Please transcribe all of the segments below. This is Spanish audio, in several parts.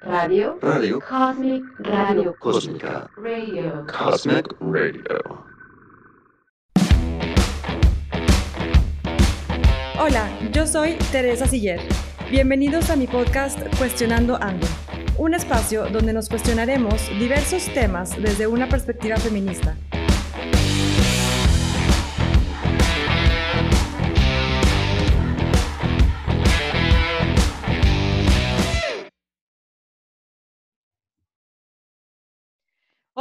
Radio. Radio. Cosmic Radio. Cósmica. Radio. Cosmic Radio. Hola, yo soy Teresa Siller. Bienvenidos a mi podcast Cuestionando Ando, un espacio donde nos cuestionaremos diversos temas desde una perspectiva feminista.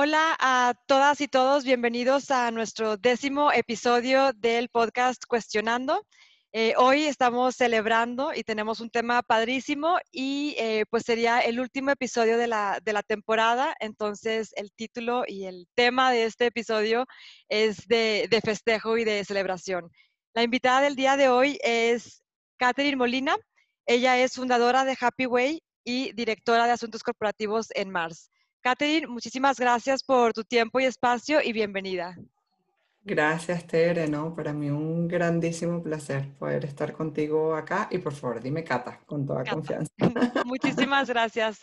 Hola a todas y todos, bienvenidos a nuestro décimo episodio del podcast Cuestionando. Eh, hoy estamos celebrando y tenemos un tema padrísimo y eh, pues sería el último episodio de la, de la temporada, entonces el título y el tema de este episodio es de, de festejo y de celebración. La invitada del día de hoy es Catherine Molina, ella es fundadora de Happy Way y directora de asuntos corporativos en Mars. Catherine, muchísimas gracias por tu tiempo y espacio y bienvenida. Gracias, Tere, ¿no? Para mí un grandísimo placer poder estar contigo acá y por favor, dime Cata, con toda Cata. confianza. Muchísimas gracias,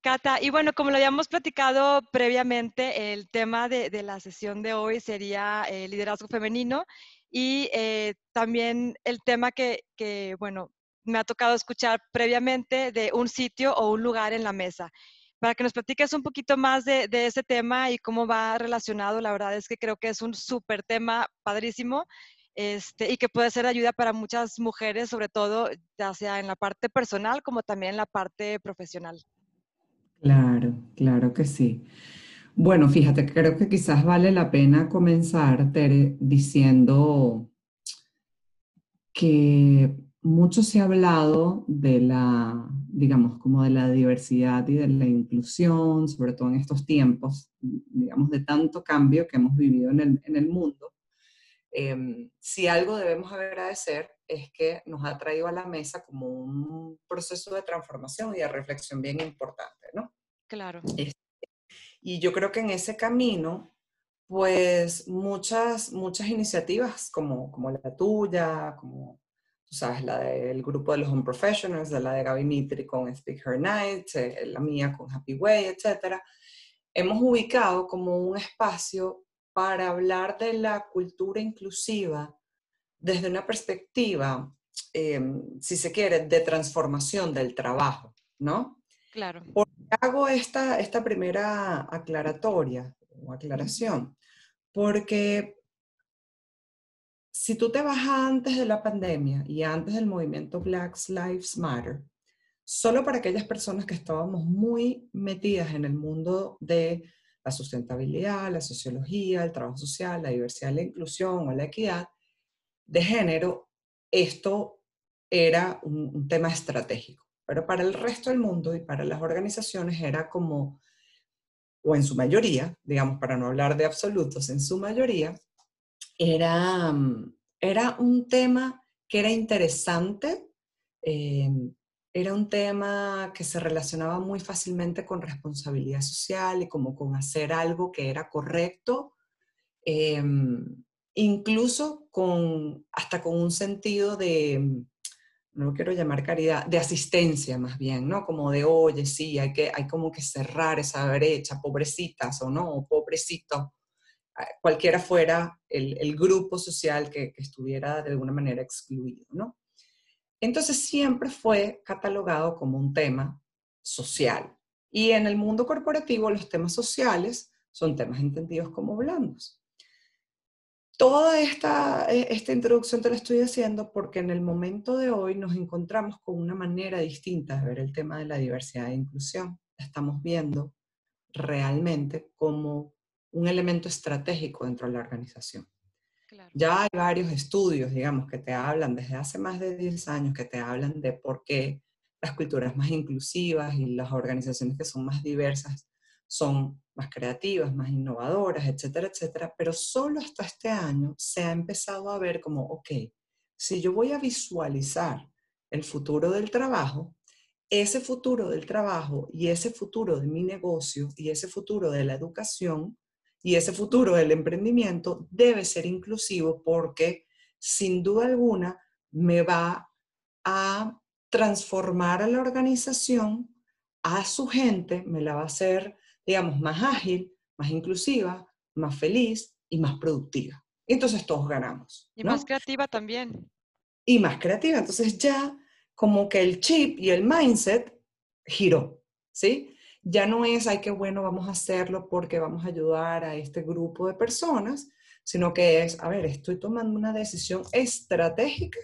Cata. Y bueno, como lo habíamos platicado previamente, el tema de, de la sesión de hoy sería eh, liderazgo femenino y eh, también el tema que, que, bueno, me ha tocado escuchar previamente de un sitio o un lugar en la mesa para que nos platiques un poquito más de, ese tema y cómo va relacionado. La verdad es que creo que es un súper tema padrísimo este, y que puede ser de ayuda para muchas mujeres, sobre todo ya sea en la parte personal como también en la parte profesional. Claro, claro que sí. Bueno, fíjate, creo que quizás vale la pena comenzar, Tere, diciendo que mucho se ha hablado de la, digamos, como de la diversidad y de la inclusión, sobre todo en estos tiempos, digamos, de tanto cambio que hemos vivido en el, en el mundo. Eh, si algo debemos agradecer es que nos ha traído a la mesa como un proceso de transformación y de reflexión bien importante, ¿no? Claro. Este, y yo creo que en ese camino, pues muchas, muchas iniciativas como, como la tuya, como tú sabes, la del grupo de los Home Professionals, de la de Gaby Mitri con Speak Her Night, eh, la mía con Happy Way, etc. Hemos ubicado como un espacio para hablar de la cultura inclusiva desde una perspectiva, eh, si se quiere, de transformación del trabajo, ¿no? Claro. ¿Por qué hago esta, esta primera aclaratoria o aclaración? Porque si tú te vas antes de la pandemia y antes del movimiento Black Lives Matter, solo para aquellas personas que estábamos muy metidas en el mundo de la sustentabilidad, la sociología, el trabajo social, la diversidad, la inclusión o la equidad de género, esto era un, un tema estratégico. Pero para el resto del mundo y para las organizaciones era como, o en su mayoría, digamos, para no hablar de absolutos, en su mayoría, era, era un tema que era interesante, eh, era un tema que se relacionaba muy fácilmente con responsabilidad social y como con hacer algo que era correcto, eh, incluso con, hasta con un sentido de, no lo quiero llamar caridad, de asistencia más bien, ¿no? Como de, oye, sí, hay, que, hay como que cerrar esa brecha, pobrecitas o no, pobrecito, cualquiera fuera el, grupo social que, que, estuviera de alguna manera excluido, ¿no? Entonces siempre fue catalogado como un tema social. Y en el mundo corporativo los temas sociales son temas entendidos como blandos. Toda esta, esta introducción te la estoy haciendo porque en el momento de hoy nos encontramos con una manera distinta de ver el tema de la diversidad e inclusión. Estamos viendo realmente como un elemento estratégico dentro de la organización. Claro. Ya hay varios estudios, digamos, que te hablan desde hace más de 10 años, que te hablan de por qué las culturas más inclusivas y las organizaciones que son más diversas son más creativas, más innovadoras, etcétera, etcétera. Pero solo hasta este año se ha empezado a ver como, ok, si yo voy a visualizar el futuro del trabajo, ese futuro del trabajo y ese futuro de mi negocio y ese futuro de la educación y ese futuro del emprendimiento debe ser inclusivo porque sin duda alguna me va a transformar a la organización a su gente, me la va a hacer, digamos, más ágil, más inclusiva, más feliz y más productiva. Entonces todos ganamos. Y más creativa también. Y más creativa. Entonces ya como que el chip y el mindset giró, ¿sí? Ya no es, ay, qué bueno, vamos a hacerlo porque vamos a ayudar a este grupo de personas, sino que es, a ver, estoy tomando una decisión estratégica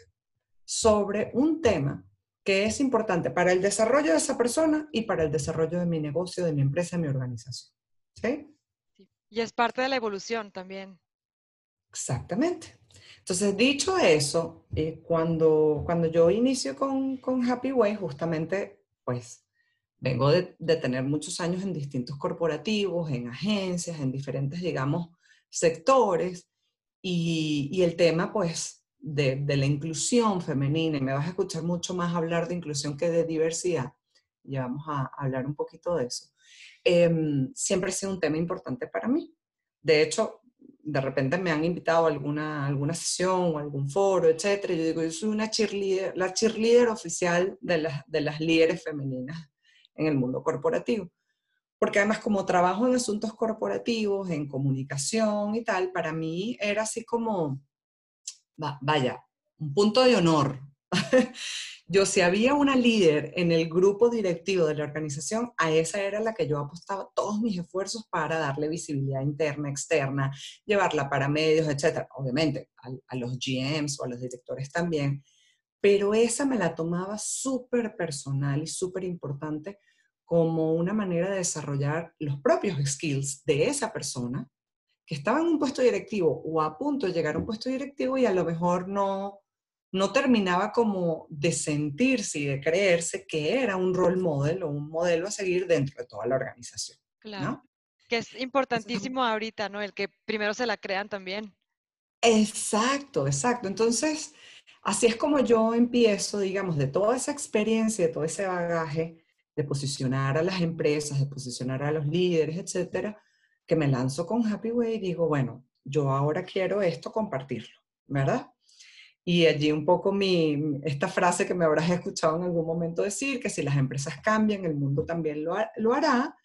sobre un tema que es importante para el desarrollo de esa persona y para el desarrollo de mi negocio, de mi empresa, de mi organización. ¿Sí? Y es parte de la evolución también. Exactamente. Entonces, dicho eso, eh, cuando, cuando yo inicio con, con Happy Way, justamente, pues, vengo de, de, tener muchos años en distintos corporativos, en agencias, en diferentes, digamos, sectores, y, y el tema, pues, de, de, la inclusión femenina, y me vas a escuchar mucho más hablar de inclusión que de diversidad, y vamos a hablar un poquito de eso, eh, siempre ha sido un tema importante para mí. De hecho, de repente me han invitado a alguna, alguna sesión o algún foro, etcétera, y yo digo, yo soy una cheerleader, la cheerleader oficial de las, de las líderes femeninas en el mundo corporativo. Porque además como trabajo en asuntos corporativos, en comunicación y tal, para mí era así como, vaya, un punto de honor. yo si había una líder en el grupo directivo de la organización, a esa era la que yo apostaba todos mis esfuerzos para darle visibilidad interna, externa, llevarla para medios, etc. Obviamente a, a los GMs o a los directores también, pero esa me la tomaba súper personal y súper importante como una manera de desarrollar los propios skills de esa persona que estaba en un puesto directivo o a punto de llegar a un puesto directivo y a lo mejor no, no terminaba como de sentirse y de creerse que era un role model o un modelo a seguir dentro de toda la organización. Claro. Que es importantísimo ahorita, ¿no? El que primero se la crean también. Exacto, exacto. Entonces, así es como yo empiezo, digamos, de toda esa experiencia, de todo ese bagaje, de posicionar a las empresas, de posicionar a los líderes, etcétera, que me lanzo con Happy Way y digo, bueno, yo ahora quiero esto compartirlo, ¿verdad? Y allí un poco mi, esta frase que me habrás escuchado en algún momento decir, que si las empresas cambian, el mundo también lo, lo hará.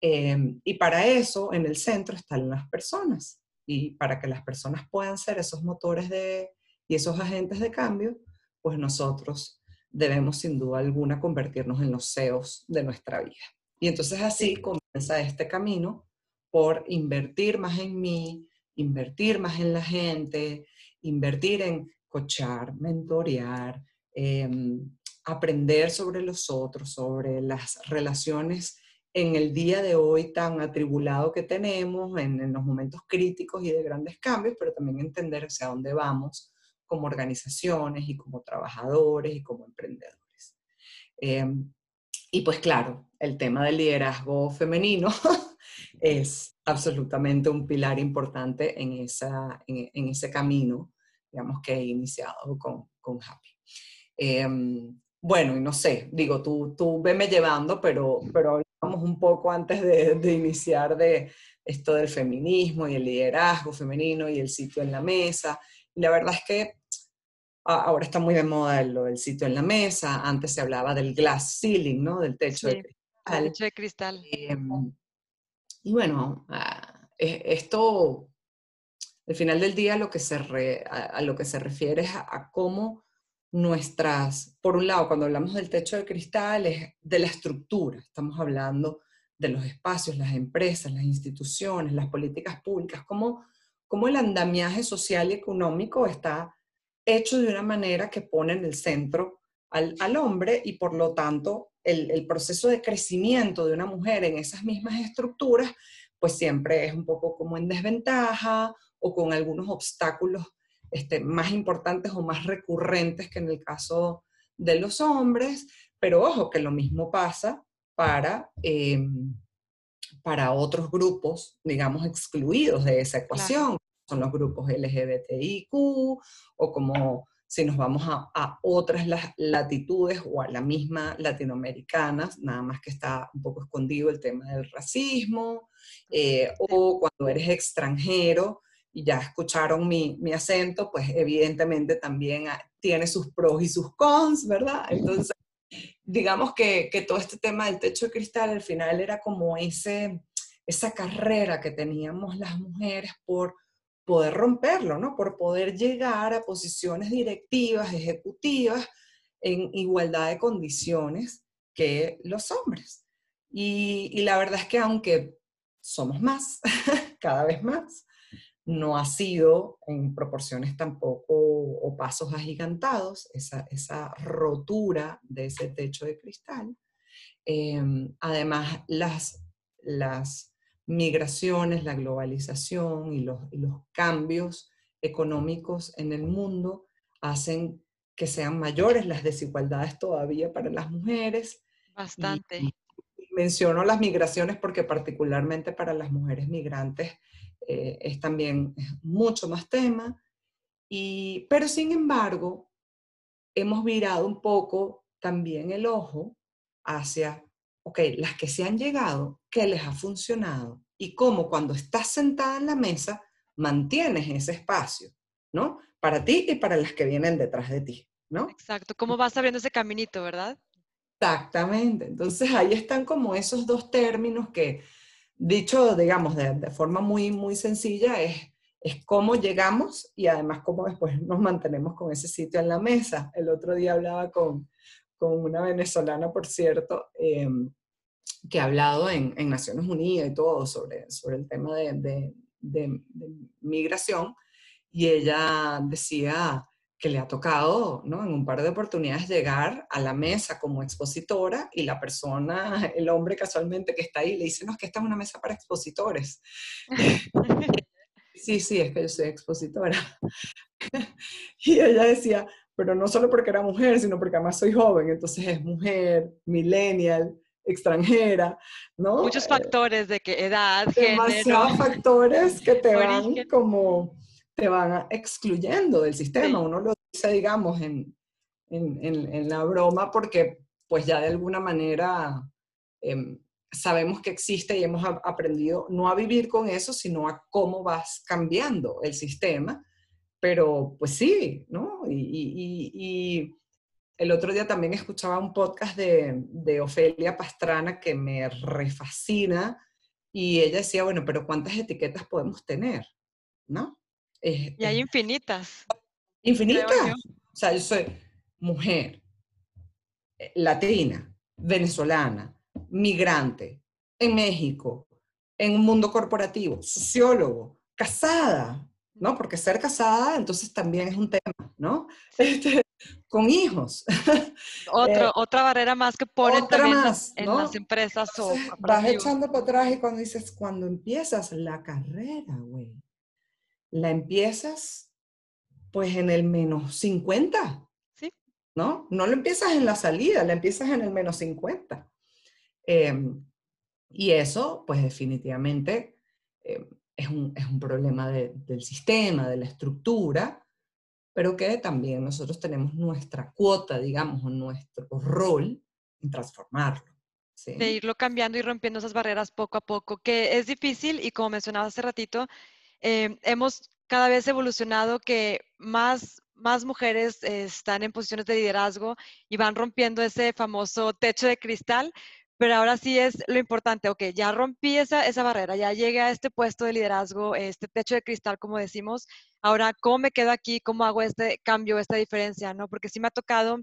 Eh, y para eso, en el centro están las personas. Y para que las personas puedan ser esos motores de, y esos agentes de cambio, pues nosotros debemos sin duda alguna convertirnos en los CEOs de nuestra vida. Y entonces así comienza este camino por invertir más en mí, invertir más en la gente, invertir en coachar, mentorear, em, aprender sobre los otros, sobre las relaciones en el día de hoy tan atribulado que tenemos, en, en, los momentos críticos y de grandes cambios, pero también entender hacia dónde vamos como organizaciones y como trabajadores y como emprendedores. Em, y pues claro, el tema del liderazgo femenino es absolutamente un pilar importante en, esa, en, ese camino, digamos, que he iniciado con, con Happy. Em, bueno, y no sé, digo, tú, tú veme llevando, pero, pero hablamos un poco antes de, de, iniciar de esto del feminismo y el liderazgo femenino y el sitio en la mesa. Y la verdad es que ahora está muy de moda lo del sitio en la mesa, antes se hablaba del glass ceiling, ¿no? Del techo sí, de cristal. techo de cristal. Eh, y bueno, uh, esto, al final del día, lo que se re, a, a, lo que se refiere es a, a, cómo nuestras, por un lado, cuando hablamos del techo de cristal, es de la estructura, estamos hablando de los espacios, las empresas, las instituciones, las políticas públicas, cómo, cómo el andamiaje social y económico está hecho de una manera que pone en el centro al, al hombre y por lo tanto el, el, proceso de crecimiento de una mujer en esas mismas estructuras, pues siempre es un poco como en desventaja o con algunos obstáculos este, más importantes o más recurrentes que en el caso de los hombres, pero ojo que lo mismo pasa para, eh, para otros grupos, digamos, excluidos de esa ecuación. Claro son los grupos LGBTIQ o como si nos vamos a, a, otras latitudes o a la misma latinoamericana, nada más que está un poco escondido el tema del racismo, eh, o cuando eres extranjero y ya escucharon mi, mi acento, pues evidentemente también tiene sus pros y sus cons, ¿verdad? Entonces, digamos que, que, todo este tema del techo de cristal al final era como ese, esa carrera que teníamos las mujeres por poder romperlo, ¿no? Por poder llegar a posiciones directivas, ejecutivas, en igualdad de condiciones que los hombres. Y, la verdad es que aunque somos más, cada vez más, no ha sido en proporciones tampoco o pasos agigantados, esa, esa rotura de ese techo de cristal. Em, además, las, las migraciones, la globalización y los, los, cambios económicos en el mundo hacen que sean mayores las desigualdades todavía para las mujeres. Bastante. menciono las migraciones porque particularmente para las mujeres migrantes eh, es también mucho más tema. Y, pero sin embargo, hemos virado un poco también el ojo hacia, ok, las que se han llegado, ¿qué les ha funcionado? Y cómo cuando estás sentada en la mesa mantienes ese espacio, ¿no? Para ti y para las que vienen detrás de ti, ¿no? Exacto, cómo vas abriendo ese caminito, ¿verdad? Exactamente, entonces ahí están como esos dos términos que dicho, digamos, de, forma muy, muy sencilla, es, es cómo llegamos y además cómo después nos mantenemos con ese sitio en la mesa. El otro día hablaba con, con una venezolana, por cierto, em, que ha hablado en, en, Naciones Unidas y todo sobre, sobre el tema de, de, de migración, y ella decía, que le ha tocado, ¿no? En un par de oportunidades llegar a la mesa como expositora y la persona, el hombre casualmente que está ahí, le dice, no, es que esta es una mesa para expositores. sí, sí, es que yo soy expositora. y ella decía, pero no solo porque era mujer, sino porque además soy joven, entonces es mujer, millennial, extranjera, ¿no? Muchos eh, factores de que edad, Demasiados factores que te van como te van excluyendo del sistema. Uno lo dice, digamos, en, en, en, la broma porque pues ya de alguna manera em, sabemos que existe y hemos aprendido no a vivir con eso, sino a cómo vas cambiando el sistema. Pero pues sí, ¿no? Y, y, y el otro día también escuchaba un podcast de, de Ofelia Pastrana que me refascina y ella decía, bueno, pero ¿cuántas etiquetas podemos tener? ¿No? y hay infinitas. Infinitas. O sea, yo soy mujer, eh, latina, venezolana, migrante, en México, en un mundo corporativo, sociólogo, casada, ¿no? Porque ser casada entonces también es un tema, ¿no? Este, con hijos. Otro, eh, otra barrera más que ponen también en las empresas o Vas echando para atrás y cuando dices, cuando empiezas la carrera, güey, la empiezas pues en el menos 50. Sí. ¿No? No lo empiezas en la salida, la empiezas en el menos 50. Em, y eso, pues definitivamente em, es, un, es, un, problema del sistema, de la estructura, pero que también nosotros tenemos nuestra cuota, digamos, o nuestro rol en transformarlo. ¿sí? De irlo cambiando y rompiendo esas barreras poco a poco, que es difícil y como mencionaba hace ratito, Em, hemos cada vez evolucionado que más, más mujeres están en posiciones de liderazgo y van rompiendo ese famoso techo de cristal, pero ahora sí es lo importante, ok, ya rompí esa, esa barrera, ya llegué a este puesto de liderazgo, este techo de cristal, como decimos, ahora, ¿cómo me quedo aquí? ¿Cómo hago este cambio, esta diferencia? ¿no? Porque sí me ha tocado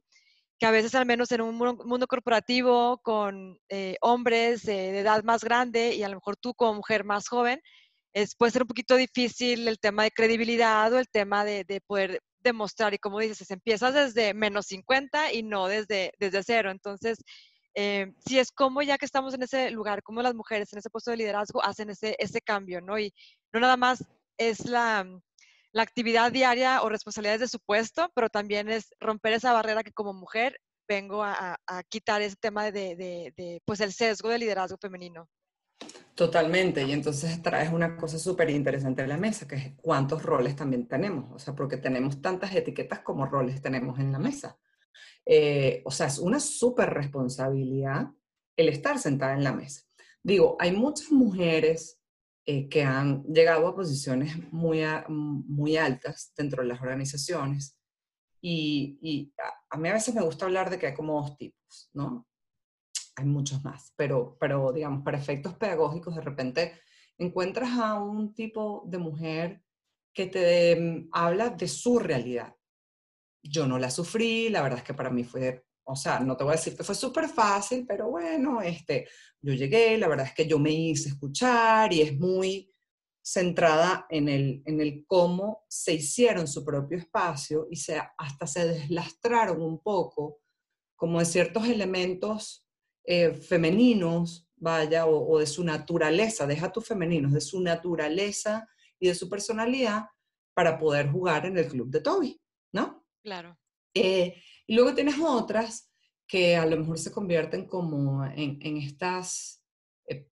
que a veces, al menos en un mundo corporativo, con eh, hombres eh, de edad más grande y a lo mejor tú como mujer más joven, es, puede ser un poquito difícil el tema de credibilidad o el tema de, poder demostrar. Y como dices, empiezas desde menos 50 y no desde, desde cero. Entonces, eh, si es como ya que estamos en ese lugar, como las mujeres en ese puesto de liderazgo hacen ese, ese cambio, ¿no? Y no nada más es la, la actividad diaria o responsabilidades de su puesto, pero también es romper esa barrera que como mujer vengo a, a quitar ese tema de, de, de, pues el sesgo de liderazgo femenino. Totalmente, y entonces traes una cosa súper interesante a la mesa, que es cuántos roles también tenemos, o sea, porque tenemos tantas etiquetas como roles tenemos en la mesa. Eh, o sea, es una súper responsabilidad el estar sentada en la mesa. Digo, hay muchas mujeres eh, que han llegado a posiciones muy, muy altas dentro de las organizaciones y, a, a, mí a veces me gusta hablar de que hay como dos tipos, ¿no? Hay muchos más, pero, pero digamos, para efectos pedagógicos, de repente encuentras a un tipo de mujer que te mm, habla de su realidad. Yo no la sufrí, la verdad es que para mí fue, o sea, no te voy a decir que fue súper fácil, pero bueno, este, yo llegué, la verdad es que yo me hice escuchar y es muy centrada en el, en el cómo se hicieron su propio espacio y hasta se deslastraron un poco como de ciertos elementos eh, femeninos, vaya, o, o, de su naturaleza, deja tus femeninos, de su naturaleza y de su personalidad para poder jugar en el club de Toby, ¿no? Claro. Eh, y luego tienes otras que a lo mejor se convierten como en, estas eh,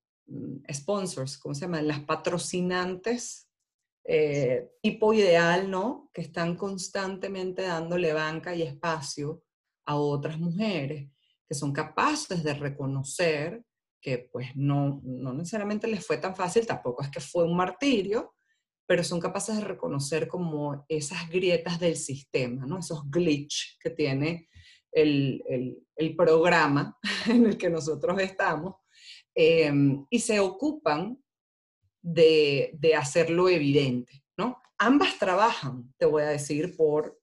sponsors, ¿cómo se llaman? Las patrocinantes eh, tipo ideal, ¿no? Que están constantemente dándole banca y espacio a otras mujeres que son capaces de reconocer que pues no, no necesariamente les fue tan fácil, tampoco es que fue un martirio, pero son capaces de reconocer como esas grietas del sistema, ¿no? esos glitch que tiene el, el, el programa en el que nosotros estamos, eh, y se ocupan de, de, hacerlo evidente. ¿no? Ambas trabajan, te voy a decir, por,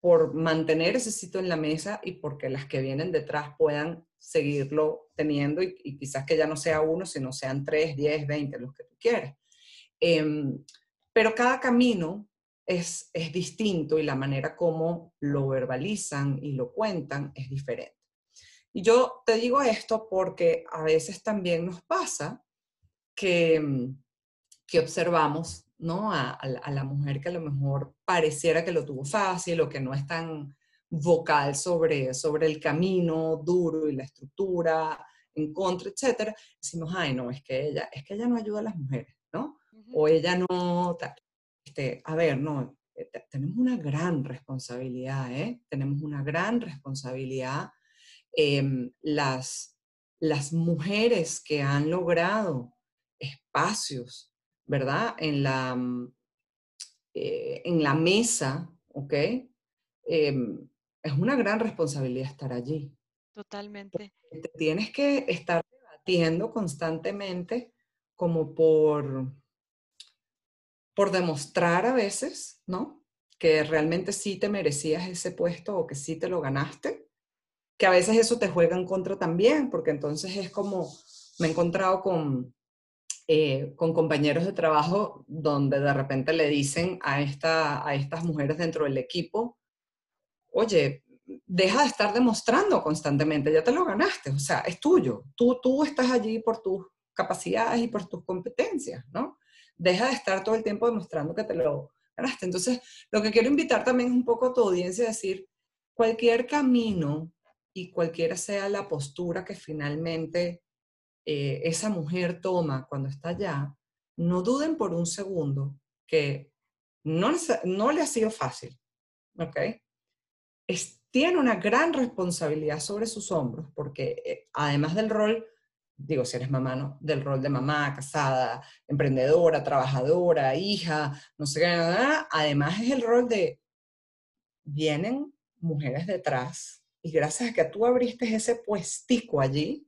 por mantener ese sitio en la mesa y porque las que vienen detrás puedan seguirlo teniendo y, y quizás que ya no sea uno, sino sean tres, diez, veinte, los que tú quieras. Eh, pero cada camino es, es distinto y la manera como lo verbalizan y lo cuentan es diferente. Y yo te digo esto porque a veces también nos pasa que, que observamos ¿no? A, la mujer que a lo mejor pareciera que lo tuvo fácil o que no es tan vocal sobre, sobre el camino duro y la estructura en contra, etcétera, decimos, ay, no, es que ella, es que ella no ayuda a las mujeres. O ella no, este, a ver, no, eh, tenemos una gran responsabilidad, ¿eh? Tenemos una gran responsabilidad. Eh, las, las mujeres que han logrado espacios, ¿verdad? En la, mm, eh, en la mesa, ¿ok? Em, es una gran responsabilidad estar allí. Totalmente. Te tienes que estar debatiendo constantemente como por por demostrar a veces, ¿no? Que realmente sí te merecías ese puesto o que sí te lo ganaste, que a veces eso te juega en contra también, porque entonces es como, me he encontrado con, eh, con compañeros de trabajo donde de repente le dicen a, esta, a estas mujeres dentro del equipo, oye, deja de estar demostrando constantemente, ya te lo ganaste, o sea, es tuyo, tú, tú estás allí por tus capacidades y por tus competencias, ¿no? Deja de estar todo el tiempo demostrando que te lo ganaste. Entonces, lo que quiero invitar también es un poco a tu audiencia a decir, cualquier camino y cualquiera sea la postura que finalmente eh, esa mujer toma cuando está allá, no duden por un segundo que no, no le ha sido fácil, ¿ok? Es, tiene una gran responsabilidad sobre sus hombros porque eh, además del rol digo, si eres mamá, ¿no? Del rol de mamá, casada, emprendedora, trabajadora, hija, no sé qué, además es el rol de, vienen mujeres detrás y gracias a que tú abriste ese puestico allí,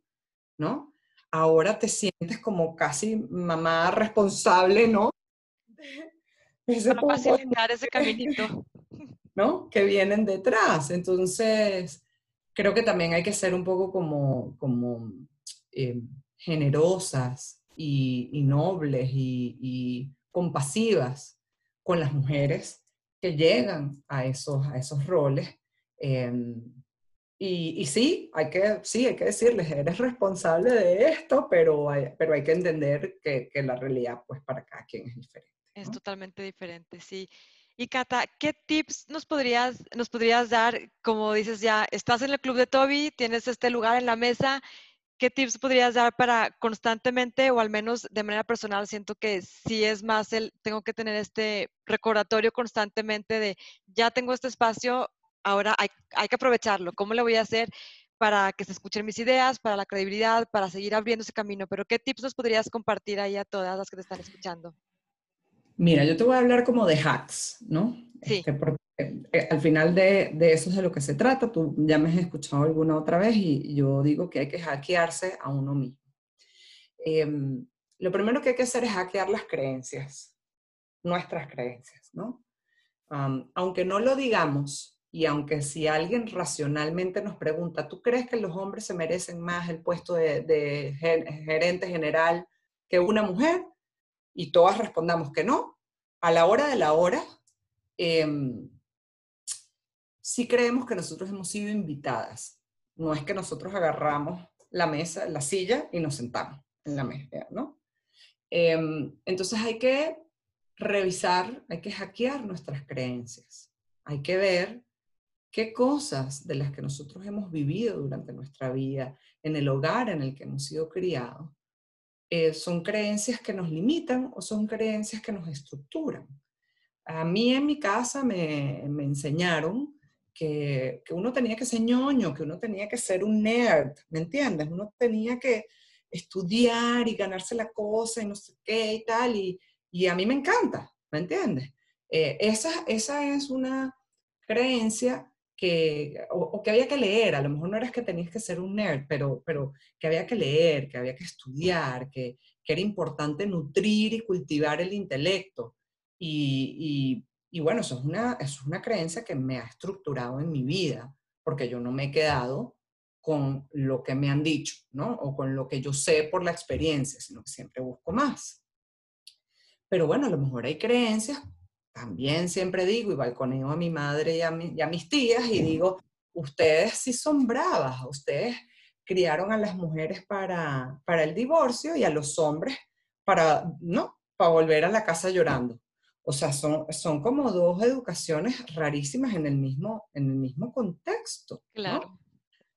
¿no? Ahora te sientes como casi mamá responsable, ¿no? Ese Para facilitar ese caminito. ¿No? Que vienen detrás. Entonces, creo que también hay que ser un poco como, como eh, generosas y, y nobles y, y, compasivas con las mujeres que llegan a esos, a esos roles. Eh, y, y, sí, hay que, sí, hay que decirles, eres responsable de esto, pero hay, pero hay que entender que, que la realidad, pues, para cada quien es diferente. ¿no? Es totalmente diferente, sí. Y Cata, ¿qué tips nos podrías, nos podrías dar? Como dices ya, estás en el club de Toby, tienes este lugar en la mesa ¿qué tips podrías dar para constantemente o al menos de manera personal? Siento que sí es más el, tengo que tener este recordatorio constantemente de, ya tengo este espacio, ahora hay, hay que aprovecharlo. ¿Cómo le voy a hacer para que se escuchen mis ideas, para la credibilidad, para seguir abriendo ese camino? Pero ¿qué tips nos podrías compartir ahí a todas las que te están escuchando? Mira, yo te voy a hablar como de hacks, ¿no? Sí. Este, porque, eh, al final de, de, eso es de lo que se trata. Tú ya me has escuchado alguna otra vez y yo digo que hay que hackearse a uno mismo. Eh, lo primero que hay que hacer es hackear las creencias, nuestras creencias, ¿no? Um, aunque no lo digamos y aunque si alguien racionalmente nos pregunta, ¿tú crees que los hombres se merecen más el puesto de, de gerente general que una mujer? Y todas respondamos que no. A la hora de la hora, eh, sí creemos que nosotros hemos sido invitadas. No es que nosotros agarramos la mesa, la silla y nos sentamos en la mesa, ¿no? Eh, entonces hay que revisar, hay que hackear nuestras creencias. Hay que ver qué cosas de las que nosotros hemos vivido durante nuestra vida, en el hogar en el que hemos sido criados, eh, son creencias que nos limitan o son creencias que nos estructuran. A mí en mi casa me, me enseñaron que, que, uno tenía que ser ñoño, que uno tenía que ser un nerd, ¿me entiendes? Uno tenía que estudiar y ganarse la cosa y no sé qué y tal, y, y a mí me encanta, ¿me entiendes? Eh, esa, esa es una creencia o, o, que había que leer, a lo mejor no eras que tenías que ser un nerd, pero, pero que había que leer, que había que estudiar, que, que era importante nutrir y cultivar el intelecto. Y, y, y bueno, eso es, una, eso es una creencia que me ha estructurado en mi vida, porque yo no me he quedado con lo que me han dicho, ¿no? O con lo que yo sé por la experiencia, sino que siempre busco más. Pero bueno, a lo mejor hay creencias, también siempre digo, y balconeo a mi madre y a, mis tías y digo, ustedes sí son bravas, ustedes criaron a las mujeres para, para el divorcio y a los hombres para, ¿no? Para volver a la casa llorando. O sea, son, son como dos educaciones rarísimas en el mismo, en el mismo contexto. Claro.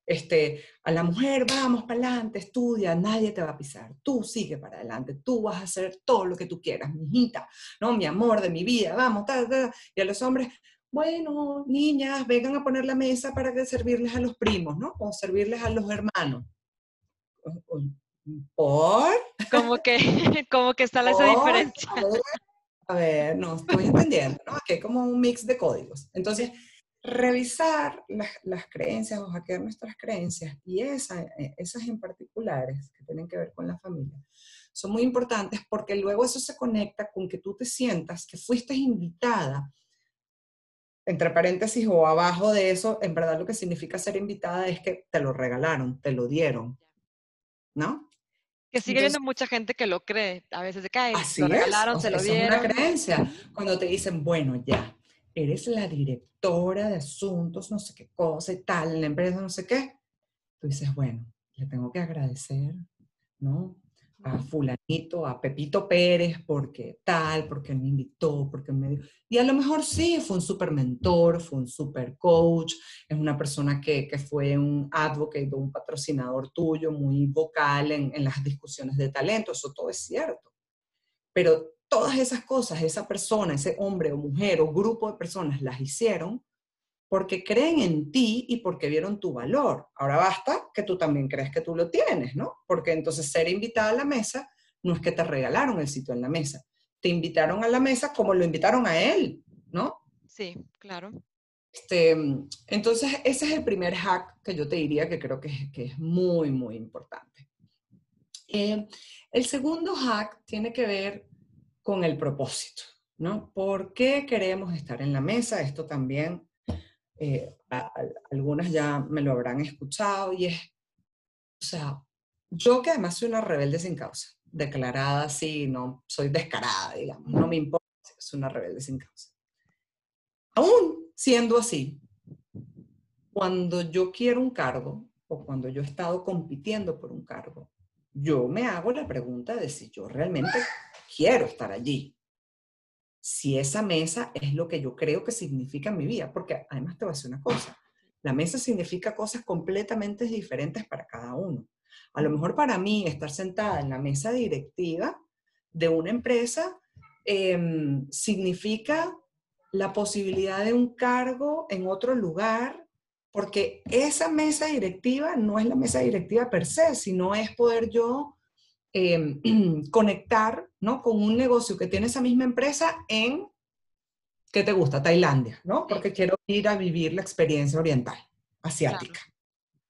Este, a la mujer, vamos para adelante, estudia, nadie te va a pisar, tú sigue para adelante, tú vas a hacer todo lo que tú quieras, mi hijita, ¿no? Mi amor de mi vida, vamos, ta, ta. y a los hombres, bueno, niñas, vengan a poner la mesa para que servirles a los primos, ¿no? O servirles a los hermanos. ¿Por? Como que, como que está esa diferencia. A ver, a ver, no estoy entendiendo, ¿no? Aquí hay como un mix de códigos. Entonces, revisar las, las, creencias o hackear nuestras creencias y esa, esas en particulares que tienen que ver con la familia son muy importantes porque luego eso se conecta con que tú te sientas que fuiste invitada, entre paréntesis o abajo de eso, en verdad lo que significa ser invitada es que te lo regalaron, te lo dieron, ¿no? Que sigue habiendo mucha gente que lo cree, a veces de cae, lo regalaron, es, se lo dieron. Es una creencia, cuando te dicen, bueno, ya, eres la directora de asuntos, no sé qué cosa y tal, en la empresa, no sé qué. Tú dices, bueno, le tengo que agradecer, ¿no? A fulanito, a Pepito Pérez, porque tal, porque me invitó, porque me dio. Y a lo mejor sí, fue un super mentor, fue un super coach, es una persona que, que fue un advocate, un patrocinador tuyo, muy vocal en, en las discusiones de talento, eso todo es cierto. Pero todas esas cosas, esa persona, ese hombre o mujer o grupo de personas las hicieron porque creen en ti y porque vieron tu valor. Ahora basta que tú también crees que tú lo tienes, ¿no? Porque entonces ser invitada a la mesa no es que te regalaron el sitio en la mesa, te invitaron a la mesa como lo invitaron a él, ¿no? Sí, claro. Este, entonces, ese es el primer hack que yo te diría que creo que es, que es muy, muy importante. Eh, el segundo hack tiene que ver con el propósito, ¿no? ¿Por qué queremos estar en la mesa? Esto también, eh, algunas ya me lo habrán escuchado y es, o sea, yo que además soy una rebelde sin causa, declarada así, no soy descarada, digamos, no me importa, soy una rebelde sin causa. Aún siendo así, cuando yo quiero un cargo o cuando yo he estado compitiendo por un cargo, yo me hago la pregunta de si yo realmente quiero estar allí. Si esa mesa es lo que yo creo que significa mi vida, porque además te voy a decir una cosa, la mesa significa cosas completamente diferentes para cada uno. A lo mejor para mí estar sentada en la mesa directiva de una empresa eh, significa la posibilidad de un cargo en otro lugar, porque esa mesa directiva no es la mesa directiva per se, sino es poder yo em, conectar ¿no? con un negocio que tiene esa misma empresa en, ¿qué te gusta? Tailandia, ¿no? Porque quiero ir a vivir la experiencia oriental, asiática.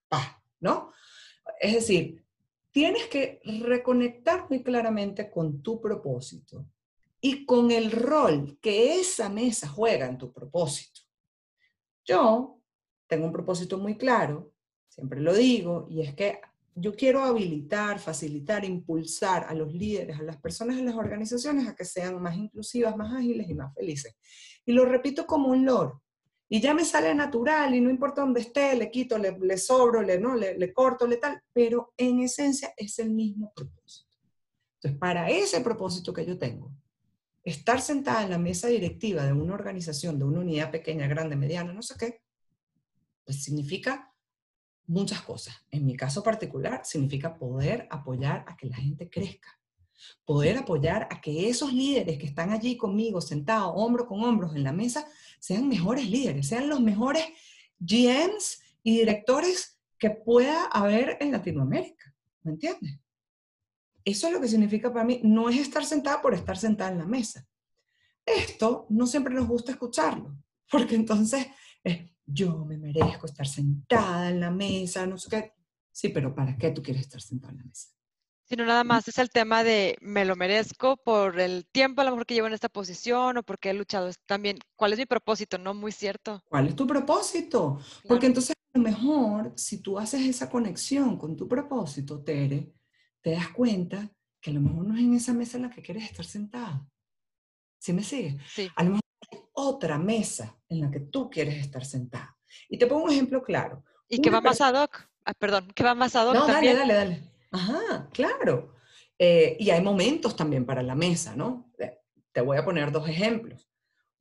Pa, ¿no? Es decir, tienes que reconectar muy claramente con tu propósito y con el rol que esa mesa juega en tu propósito. Yo tengo un propósito muy claro, siempre lo digo, y es que yo quiero habilitar, facilitar, impulsar a los líderes, a las personas en las organizaciones a que sean más inclusivas, más ágiles y más felices. Y lo repito como un loro. Y ya me sale natural y no importa dónde esté, le quito, le, le sobro, le, ¿no? le, le corto, le tal, pero en esencia es el mismo propósito. Entonces, para ese propósito que yo tengo, estar sentada en la mesa directiva de una organización, de una unidad pequeña, grande, mediana, no sé qué, pues significa muchas cosas. En mi caso particular, significa poder apoyar a que la gente crezca, poder apoyar a que esos líderes que están allí conmigo, sentados, hombro con hombros en la mesa, sean mejores líderes, sean los mejores GMs y directores que pueda haber en Latinoamérica. ¿Me entiendes? Eso es lo que significa para mí, no es estar sentada por estar sentada en la mesa. Esto no siempre nos gusta escucharlo, porque entonces es, yo me merezco estar sentada en la mesa, no sé qué. Sí, pero ¿para qué tú quieres estar sentada en la mesa? Sino nada más es el tema de me lo merezco por el tiempo a lo mejor que llevo en esta posición o porque he luchado. También, ¿cuál es mi propósito? No, muy cierto. ¿Cuál es tu propósito? Porque entonces a lo mejor si tú haces esa conexión con tu propósito, Tere, te das cuenta que a lo mejor no es en esa mesa en la que quieres estar sentada. ¿Sí me sigue? Sí. A lo mejor otra mesa en la que tú quieres estar sentada. Y te pongo un ejemplo claro. ¿Y qué va más ad hoc? Ah, perdón, ¿qué va más ad hoc No, dale, también? dale, dale. Ajá, claro. Eh, y hay momentos también para la mesa, ¿no? Eh, Te voy a poner dos ejemplos.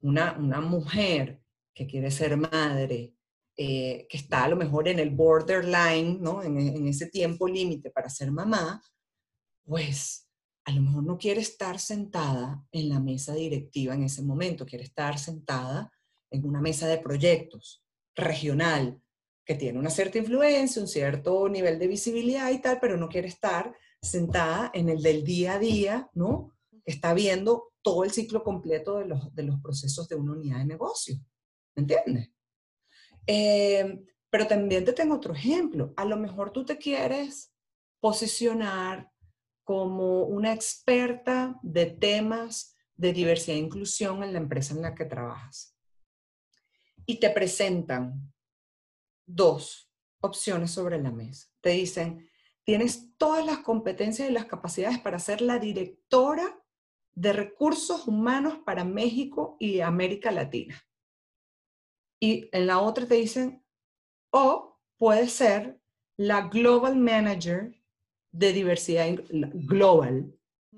Una, una mujer que quiere ser madre, eh, que está a lo mejor en el borderline, ¿no? En, en ese tiempo límite para ser mamá, pues a lo mejor no quiere estar sentada en la mesa directiva en ese momento, quiere estar sentada en una mesa de proyectos regional, que tiene una cierta influencia, un cierto nivel de visibilidad y tal, pero no quiere estar sentada en el del día a día, ¿no? Está viendo todo el ciclo completo de los, de los procesos de una unidad de negocio. ¿Me entiendes? Eh, pero también te tengo otro ejemplo. A lo mejor tú te quieres posicionar como una experta de temas de diversidad e inclusión en la empresa en la que trabajas. Y te presentan dos opciones sobre la mesa. Te dicen, tienes todas las competencias y las capacidades para ser la directora de recursos humanos para México y América Latina. Y en la otra te dicen, o puedes ser la Global Manager de diversidad, global,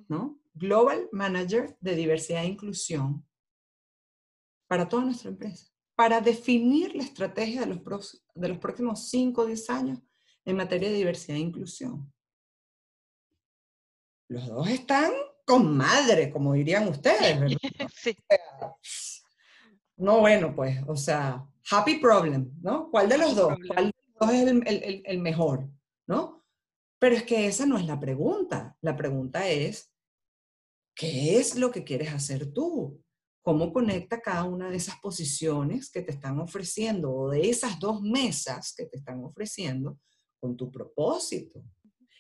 ¿no? Global Manager de diversidad e inclusión para toda nuestra empresa, para definir la estrategia de los, pros- de los próximos 5 o 10 años en materia de diversidad e inclusión. Los dos están con madre, como dirían ustedes, ¿verdad? Sí, No, bueno, pues, o sea, happy problem, ¿no? ¿Cuál de los Happy dos? problem. ¿Cuál de los dos es el- el- el mejor, ¿no? Pero es que esa no es la pregunta. La pregunta es, ¿qué es lo que quieres hacer tú? ¿Cómo conecta cada una de esas posiciones que te están ofreciendo o de esas dos mesas que te están ofreciendo con tu propósito?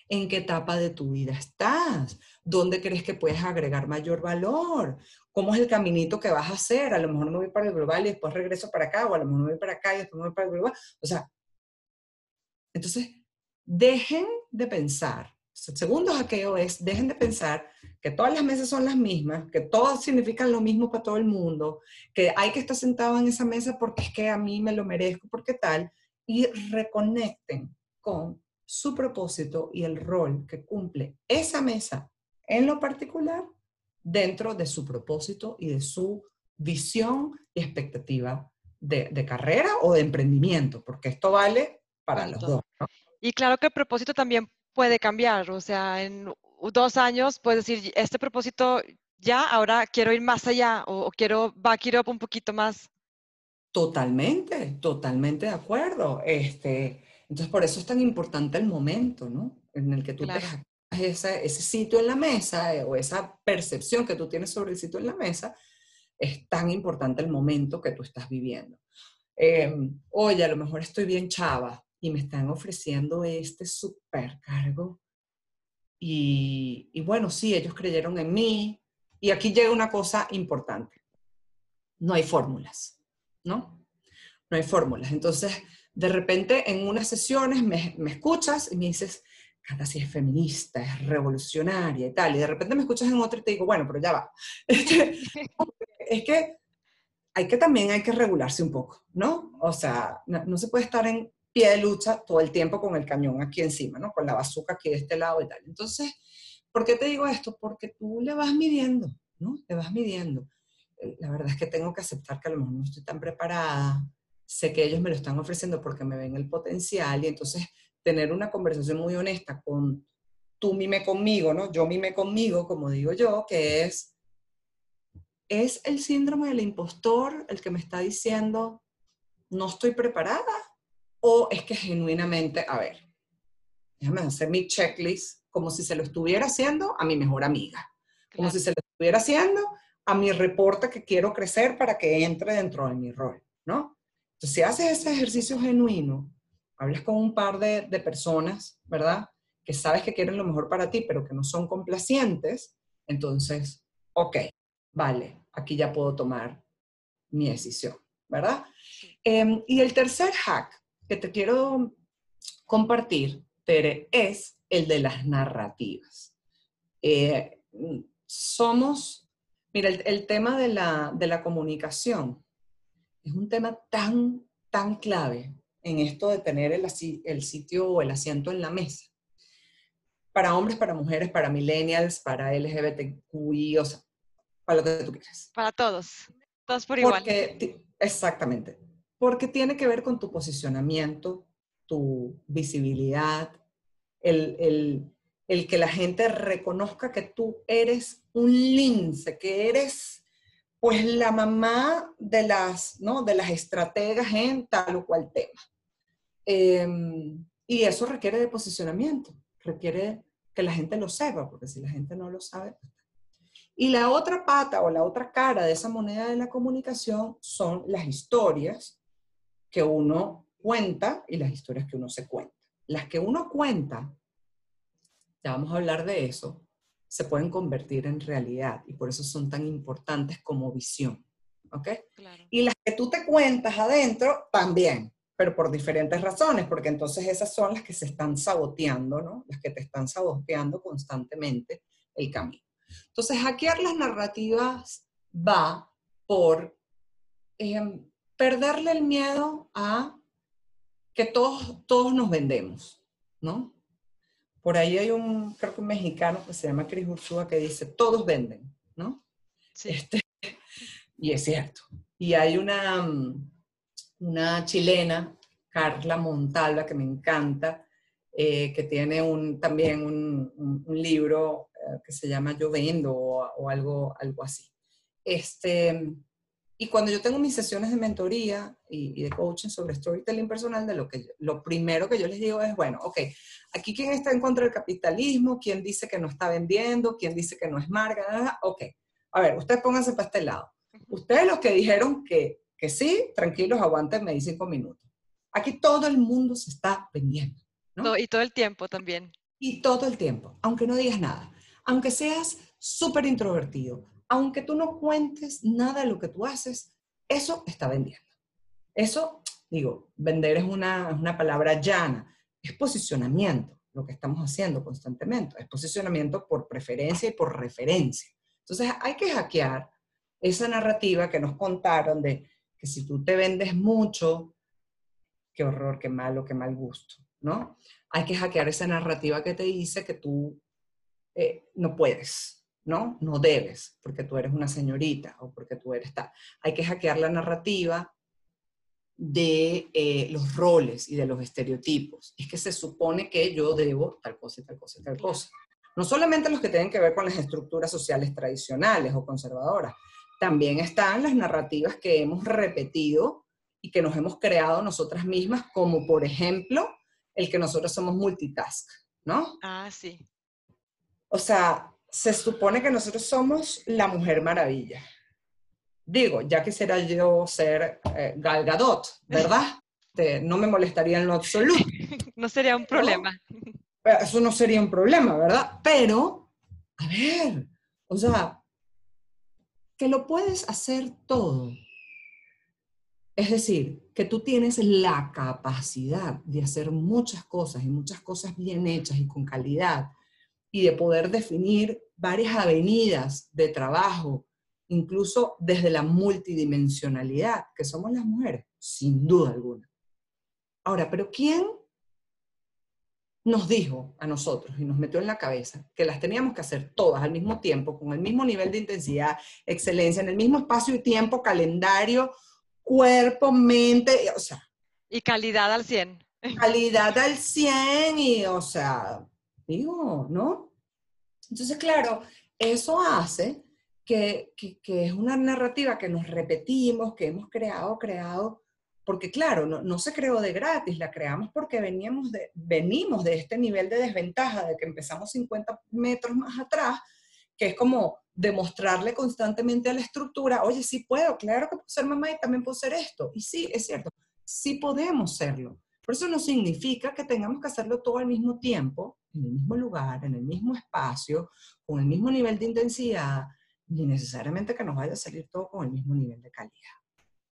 ¿En qué etapa de tu vida estás? ¿Dónde crees que puedes agregar mayor valor? ¿Cómo es el caminito que vas a hacer? A lo mejor me voy para el global y después regreso para acá, o a lo mejor me voy para acá y después me voy para el global. O sea, entonces, dejen de pensar. Segundo hackeo es, dejen de pensar que todas las mesas son las mismas, que todas significan lo mismo para todo el mundo, que hay que estar sentado en esa mesa porque es que a mí me lo merezco, porque tal, y reconecten con su propósito y el rol que cumple esa mesa en lo particular dentro de su propósito y de su visión y expectativa de, de carrera o de emprendimiento, porque esto vale para los dos. ¿no? Y claro que el propósito también puede cambiar, o sea, en dos años puedes decir, este propósito ya, ahora quiero ir más allá o, o quiero back it up un poquito más. Totalmente, totalmente de acuerdo. Este, entonces, por eso es tan importante el momento, ¿no? En el que tú Claro. te ese, ese sitio en la mesa eh, o esa percepción que tú tienes sobre el sitio en la mesa, es tan importante el momento que tú estás viviendo. Em, oye, a lo mejor estoy bien chava y me están ofreciendo este supercargo. Y, y bueno, sí, ellos creyeron en mí. Y aquí llega una cosa importante. No hay fórmulas, ¿no? No hay fórmulas. Entonces, de repente en unas sesiones me, me escuchas y me dices, Cata sí es feminista, es revolucionaria y tal, y de repente me escuchas en otra y te digo, bueno, pero ya va. Este, es que hay que también hay que regularse un poco, ¿no? O sea, no, se puede estar en pie de lucha todo el tiempo con el cañón aquí encima, ¿no? Con la bazuca aquí de este lado y tal. Entonces, ¿por qué te digo esto? Porque tú le vas midiendo, ¿no? Le vas midiendo. Eh, la verdad es que tengo que aceptar que a lo mejor no estoy tan preparada, sé que ellos me lo están ofreciendo porque me ven el potencial y entonces tener una conversación muy honesta con tú mime conmigo, ¿no? Yo mime conmigo, como digo yo, que es, ¿es el síndrome del impostor el que me está diciendo no estoy preparada? ¿O es que genuinamente, a ver, déjame hacer mi checklist como si se lo estuviera haciendo a mi mejor amiga, como si se lo estuviera haciendo a mi reporte que quiero crecer para que entre dentro de mi rol, ¿no? Entonces, si haces ese ejercicio genuino, hablas con un par de, personas, ¿verdad? Que sabes que quieren lo mejor para ti, pero que no son complacientes, entonces, ok, vale, aquí ya puedo tomar mi decisión, ¿verdad? Em, y el tercer hack que te quiero compartir, Tere, es el de las narrativas. Eh, somos, mira, el, tema de la, de la comunicación es un tema tan, tan clave en esto de tener el, el sitio o el asiento en la mesa. Para hombres, para mujeres, para millennials, para LGBTQI, o sea, para lo que tú quieras. Para todos, todos por igual. exactamente, porque tiene que ver con tu posicionamiento, tu visibilidad, el, el, el que la gente reconozca que tú eres un lince, que eres pues la mamá de las, ¿no? de las estrategas en tal o cual tema. Em, y eso requiere de posicionamiento, requiere que la gente lo sepa, porque si la gente no lo sabe. Pues, y la otra pata o la otra cara de esa moneda de la comunicación son las historias que uno cuenta y las historias que uno se cuenta. Las que uno cuenta, ya vamos a hablar de eso, se pueden convertir en realidad y por eso son tan importantes como visión. ¿Ok? Y las que tú te cuentas adentro, también, pero por diferentes razones, porque entonces esas son las que se están saboteando, ¿no? Las que te están saboteando constantemente el camino. Entonces, hackear las narrativas va por em, perderle el miedo a que todos, todos nos vendemos, ¿no? Por ahí hay un, creo que un mexicano que se llama Cris Ursúa que dice, todos venden, ¿no? Sí. Este, y es cierto. Y hay una, una chilena, Carla Montalva, que me encanta, eh, que tiene un, también un, un, libro eh, que se llama Yo Vendo o, o, algo, algo así. Este, y cuando yo tengo mis sesiones de mentoría y, de coaching sobre storytelling personal, de lo, que lo primero que yo les digo es, bueno, ok, aquí quién está en contra del capitalismo, quién dice que no está vendiendo, quién dice que no es marca, ok. A ver, ustedes pónganse para este lado. Ustedes los que dijeron que, que sí, tranquilos, aguanten, me cinco minutos. Aquí todo el mundo se está vendiendo. ¿no? Y todo el tiempo también. Y todo el tiempo, aunque no digas nada. Aunque seas súper introvertido, aunque tú no cuentes nada de lo que tú haces, eso está vendiendo. Eso, digo, vender es una, una palabra llana, es posicionamiento, lo que estamos haciendo constantemente, es posicionamiento por preferencia y por referencia. Entonces hay que hackear esa narrativa que nos contaron de que si tú te vendes mucho, qué horror, qué malo, qué mal gusto, ¿no? Hay que hackear esa narrativa que te dice que tú eh, no puedes, ¿no? No debes, porque tú eres una señorita o porque tú eres tal. Hay que hackear la narrativa de eh, los roles y de los estereotipos. Es que se supone que yo debo tal cosa y tal cosa y tal cosa. No solamente los que tienen que ver con las estructuras sociales tradicionales o conservadoras, también están las narrativas que hemos repetido y que nos hemos creado nosotras mismas, como por ejemplo el que nosotros somos multitask, ¿no? Ah, sí O sea, se supone que nosotros somos la mujer maravilla. Digo, ya quisiera yo ser eh, Gal Gadot, ¿verdad? Este, no me molestaría en lo absoluto. No sería un problema. Eso no sería un problema, ¿verdad? Pero, a ver, o sea, que lo puedes hacer todo. Es decir, que tú tienes la capacidad de hacer muchas cosas y muchas cosas bien hechas y con calidad y de poder definir varias avenidas de trabajo, incluso desde la multidimensionalidad que somos las mujeres, sin duda alguna. Ahora, pero ¿quién nos dijo a nosotros y nos metió en la cabeza que las teníamos que hacer todas al mismo tiempo, con el mismo nivel de intensidad, excelencia, en el mismo espacio y tiempo, calendario, cuerpo, mente, o sea. Y calidad al 100. Calidad al 100 y, o sea, ¿no? Entonces, claro, eso hace que, que, es una narrativa que nos repetimos, que hemos creado, creado, porque claro, no, no, se creó de gratis, la creamos porque veníamos de, venimos de este nivel de desventaja, de que empezamos 50 metros más atrás, que es como demostrarle constantemente a la estructura, oye, sí puedo, claro que puedo ser mamá y también puedo ser esto. Y sí, es cierto, sí podemos serlo. Pero eso no significa que tengamos que hacerlo todo al mismo tiempo, en el mismo lugar, en el mismo espacio, con el mismo nivel de intensidad, ni necesariamente que nos vaya a salir todo con el mismo nivel de calidad.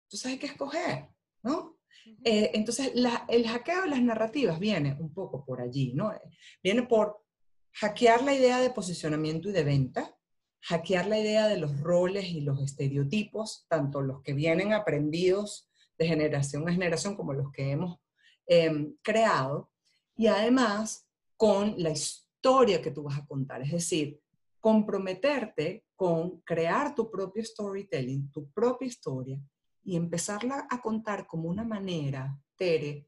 Entonces hay que escoger, ¿no? Eh, entonces el hackeo de las narrativas viene un poco por allí, ¿no? Viene por hackear la idea de posicionamiento y de venta, hackear la idea de los roles y los estereotipos, tanto los que vienen aprendidos de generación a generación como los que hemos em, creado, y además con la historia que tú vas a contar, es decir, comprometerte con crear tu propio storytelling, tu propia historia, y empezarla a contar como una manera, Tere,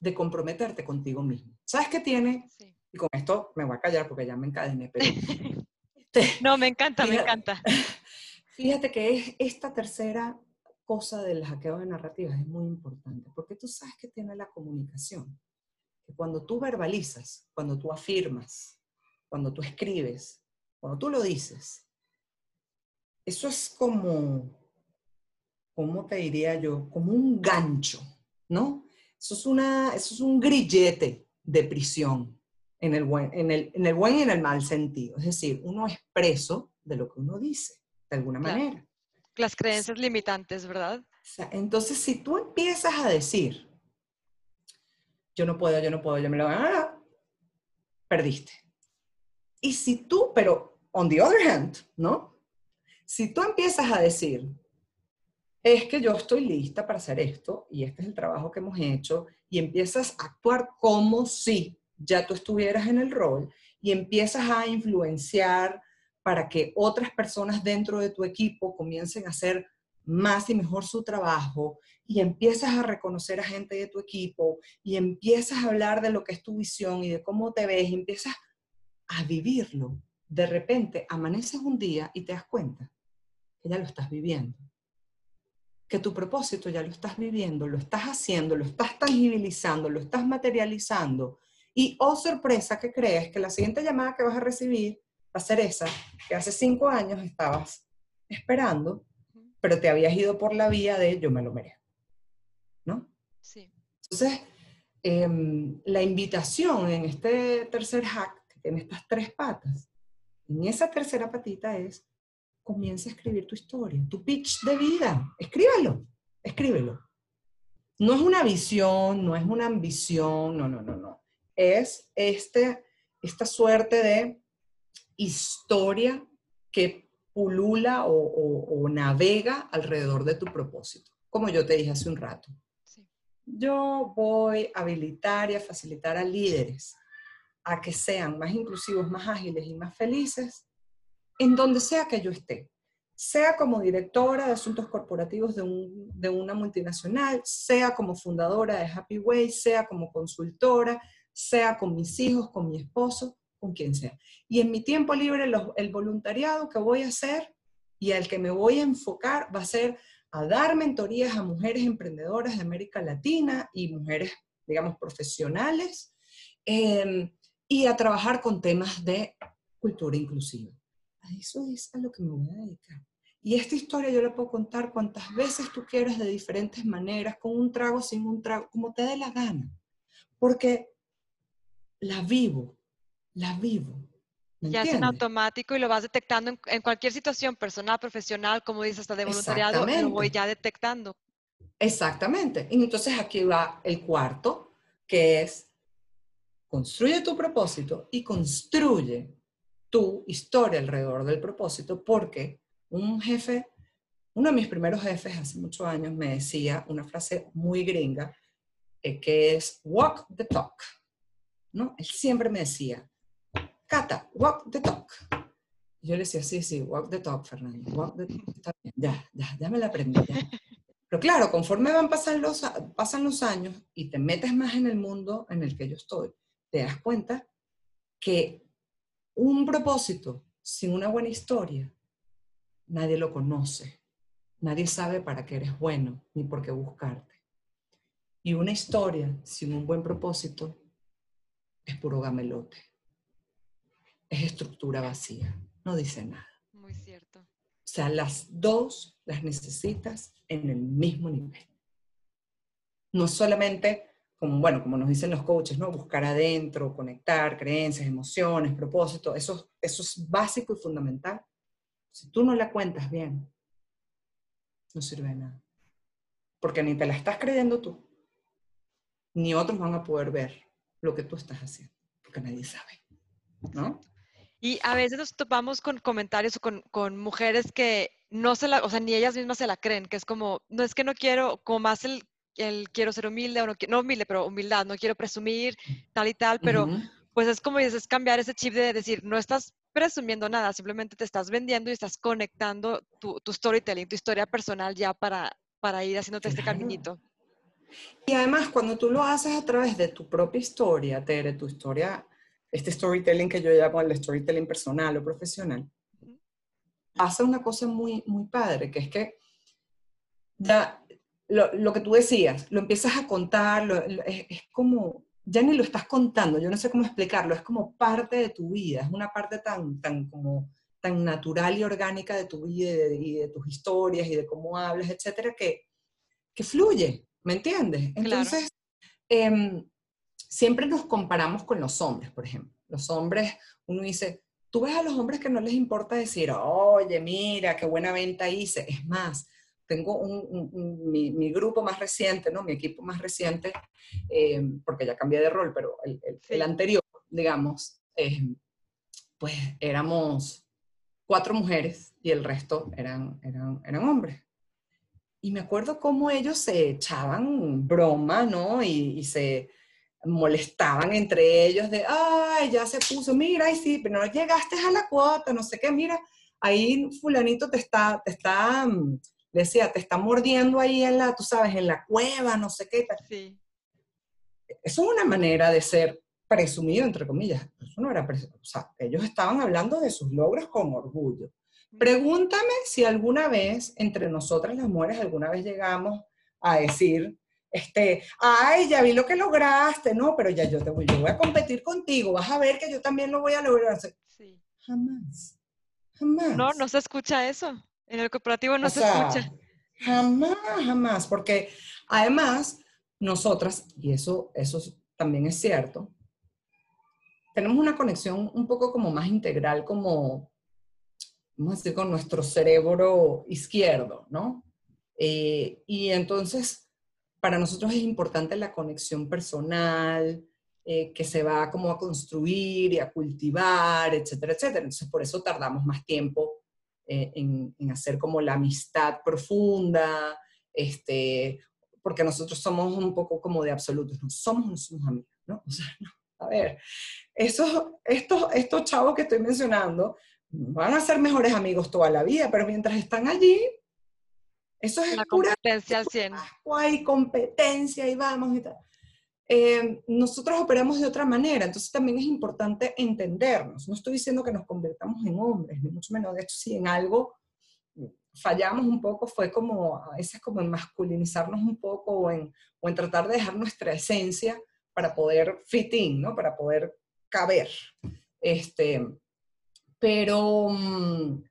de comprometerte contigo mismo. ¿Sabes qué tiene? Y con esto me voy a callar porque ya me encadené, pero no, me encanta, me encanta. Fíjate que es esta tercera cosa del hackeo de narrativas es muy importante, porque tú sabes que tiene la comunicación. Que cuando tú verbalizas, cuando tú afirmas, cuando tú escribes, cuando tú lo dices, eso es como, ¿cómo te diría yo? Como un gancho, ¿no? Eso es, una, eso es un grillete de prisión en el, buen, en, el, en el buen y en el mal sentido. Es decir, uno es preso de lo que uno dice, de alguna manera. Las creencias limitantes, ¿verdad? entonces, si tú empiezas a decir, yo no puedo, yo no puedo, yo me lo voy a... Perdiste. Y si tú, pero on the other hand, ¿no? Si tú empiezas a decir, es que yo estoy lista para hacer esto y este es el trabajo que hemos hecho y empiezas a actuar como si ya tú estuvieras en el rol y empiezas a influenciar para que otras personas dentro de tu equipo comiencen a hacer más y mejor su trabajo y empiezas a reconocer a gente de tu equipo y empiezas a hablar de lo que es tu visión y de cómo te ves y empiezas a vivirlo. De repente amaneces un día y te das cuenta que ya lo estás viviendo, que tu propósito ya lo estás viviendo, lo estás haciendo, lo estás tangibilizando, lo estás materializando y, oh sorpresa, que crees que la siguiente llamada que vas a recibir a ser esa que hace cinco años estabas esperando, pero te habías ido por la vía de yo me lo merezco. ¿No? Sí. Entonces, em, la invitación en este tercer hack, que tiene estas tres patas, en esa tercera patita es, comienza a escribir tu historia, tu pitch de vida. Escríbelo, escríbelo. No es una visión, no es una ambición, no, no, no, no es este, esta suerte de historia que pulula o, navega alrededor de tu propósito, como yo te dije hace un rato. Yo voy a habilitar y a facilitar a líderes a que sean más inclusivos, más ágiles y más felices en donde sea que yo esté, sea como directora de asuntos corporativos de, de una multinacional, sea como fundadora de Happy Way, sea como consultora, sea con mis hijos, con mi esposo, con quien sea. Y en mi tiempo libre, el voluntariado que voy a hacer y al que me voy a enfocar va a ser a dar mentorías a mujeres emprendedoras de América Latina y mujeres, digamos, profesionales, em, y a trabajar con temas de cultura inclusiva. A eso es a lo que me voy a dedicar. Y esta historia yo la puedo contar cuantas veces tú quieras, de diferentes maneras, con un trago, sin un trago, como te dé la gana. Porque la vivo, la vivo. ¿me Ya es en automático y lo vas detectando en, en cualquier situación personal, profesional, como dices, hasta de voluntariado, lo voy ya detectando. Exactamente. Y entonces aquí va el cuarto, que es construye tu propósito y construye tu historia alrededor del propósito, porque un jefe, uno de mis primeros jefes hace muchos años me decía una frase muy gringa, eh, que es walk the talk. ¿no? Él siempre me decía, Cata, walk the talk. Yo le decía, sí, sí, walk the talk, Fernando. Walk the ya, ya, ya me la aprendí. ya". Pero claro, conforme van pasando los, pasan los años y te metes más en el mundo en el que yo estoy, te das cuenta que un propósito sin una buena historia, nadie lo conoce. Nadie sabe para qué eres bueno ni por qué buscarte. Y una historia sin un buen propósito es puro gamelote. Es estructura vacía, no dice nada. Muy cierto. O sea, las dos las necesitas en el mismo nivel. No solamente, como, bueno, como nos dicen los coaches, ¿no? Buscar adentro, conectar creencias, emociones, propósitos, eso, eso es básico y fundamental. Si tú no la cuentas bien, no sirve de nada. Porque ni te la estás creyendo tú, ni otros van a poder ver lo que tú estás haciendo, porque nadie sabe, ¿no? Y a veces nos topamos con comentarios o con, con mujeres que no se la, o sea, ni ellas mismas se la creen, que es como, no es que no quiero, como más el, el quiero ser humilde, o no, no humilde, pero humildad, no quiero presumir, tal y tal, pero Ujú. pues es como dices, es cambiar ese chip de decir, no estás presumiendo nada, simplemente te estás vendiendo y estás conectando tu, tu storytelling, tu historia personal ya para, para ir haciéndote este caminito. Y además, cuando tú lo haces a través de tu propia historia, Tere, tu historia, este storytelling que yo llamo el storytelling personal o profesional, hace una cosa muy, muy padre, que es que ya lo, lo que tú decías, lo empiezas a contar, lo- lo- es, es como, ya ni lo estás contando, yo no sé cómo explicarlo, es como parte de tu vida, es una parte tan, tan como tan natural y orgánica de tu vida y de, y de tus historias y de cómo hablas, etcétera, que, que fluye, ¿me entiendes? Claro. Entonces, em, siempre nos comparamos con los hombres, por ejemplo. Los hombres, uno dice, tú ves a los hombres que no les importa decir, oye, mira, qué buena venta hice. Es más, tengo un, un- un- mi, mi grupo más reciente, ¿no? Mi equipo más reciente, eh, porque ya cambié de rol, pero el, el- anterior, digamos, eh, pues éramos cuatro mujeres y el resto eran, eran, eran hombres. Y me acuerdo cómo ellos se echaban broma, ¿no? Y, y se molestaban entre ellos de, ay, ya se puso, mira, ay, sí, pero no llegaste a la cuota, no sé qué, mira, ahí fulanito te está, te está, mm, decía, te está mordiendo ahí en la, tú sabes, en la cueva, no sé qué. Sí, Eso es una manera de ser presumido, entre comillas. Eso no era presu- o sea, ellos estaban hablando de sus logros con orgullo. Pregúntame si alguna vez, entre nosotras las mujeres, alguna vez llegamos a decir, este, ay, ya vi lo que lograste, no, pero ya yo te voy, yo voy a competir contigo, vas a ver que yo también lo voy a lograr. Sí. Jamás, jamás. No, no se escucha eso. En el corporativo no O se sea, escucha. Jamás, jamás, porque además nosotras, y eso, eso es- también es cierto, tenemos una conexión un poco como más integral, como, vamos a decir, con nuestro cerebro izquierdo, ¿no? Eh, y entonces, para nosotros es importante la conexión personal, eh, que se va como a construir y a cultivar, etcétera, etcétera. Entonces, por eso tardamos más tiempo eh, en, en hacer como la amistad profunda, este, porque nosotros somos un poco como de absolutos, no somos, no somos amigos, ¿no? O sea, no, a ver, esos, estos, estos chavos que estoy mencionando van a ser mejores amigos toda la vida, pero mientras están allí, eso es La pura competencia al 100. ascua y competencia y vamos y tal. Eh, nosotros operamos de otra manera, entonces también es importante entendernos. No estoy diciendo que nos convertamos en hombres, ni mucho menos. De hecho, si en algo fallamos un poco, fue como a veces como en masculinizarnos un poco o en, o en tratar de dejar nuestra esencia para poder fit in, ¿no? Para poder caber. Este, Pero, mm,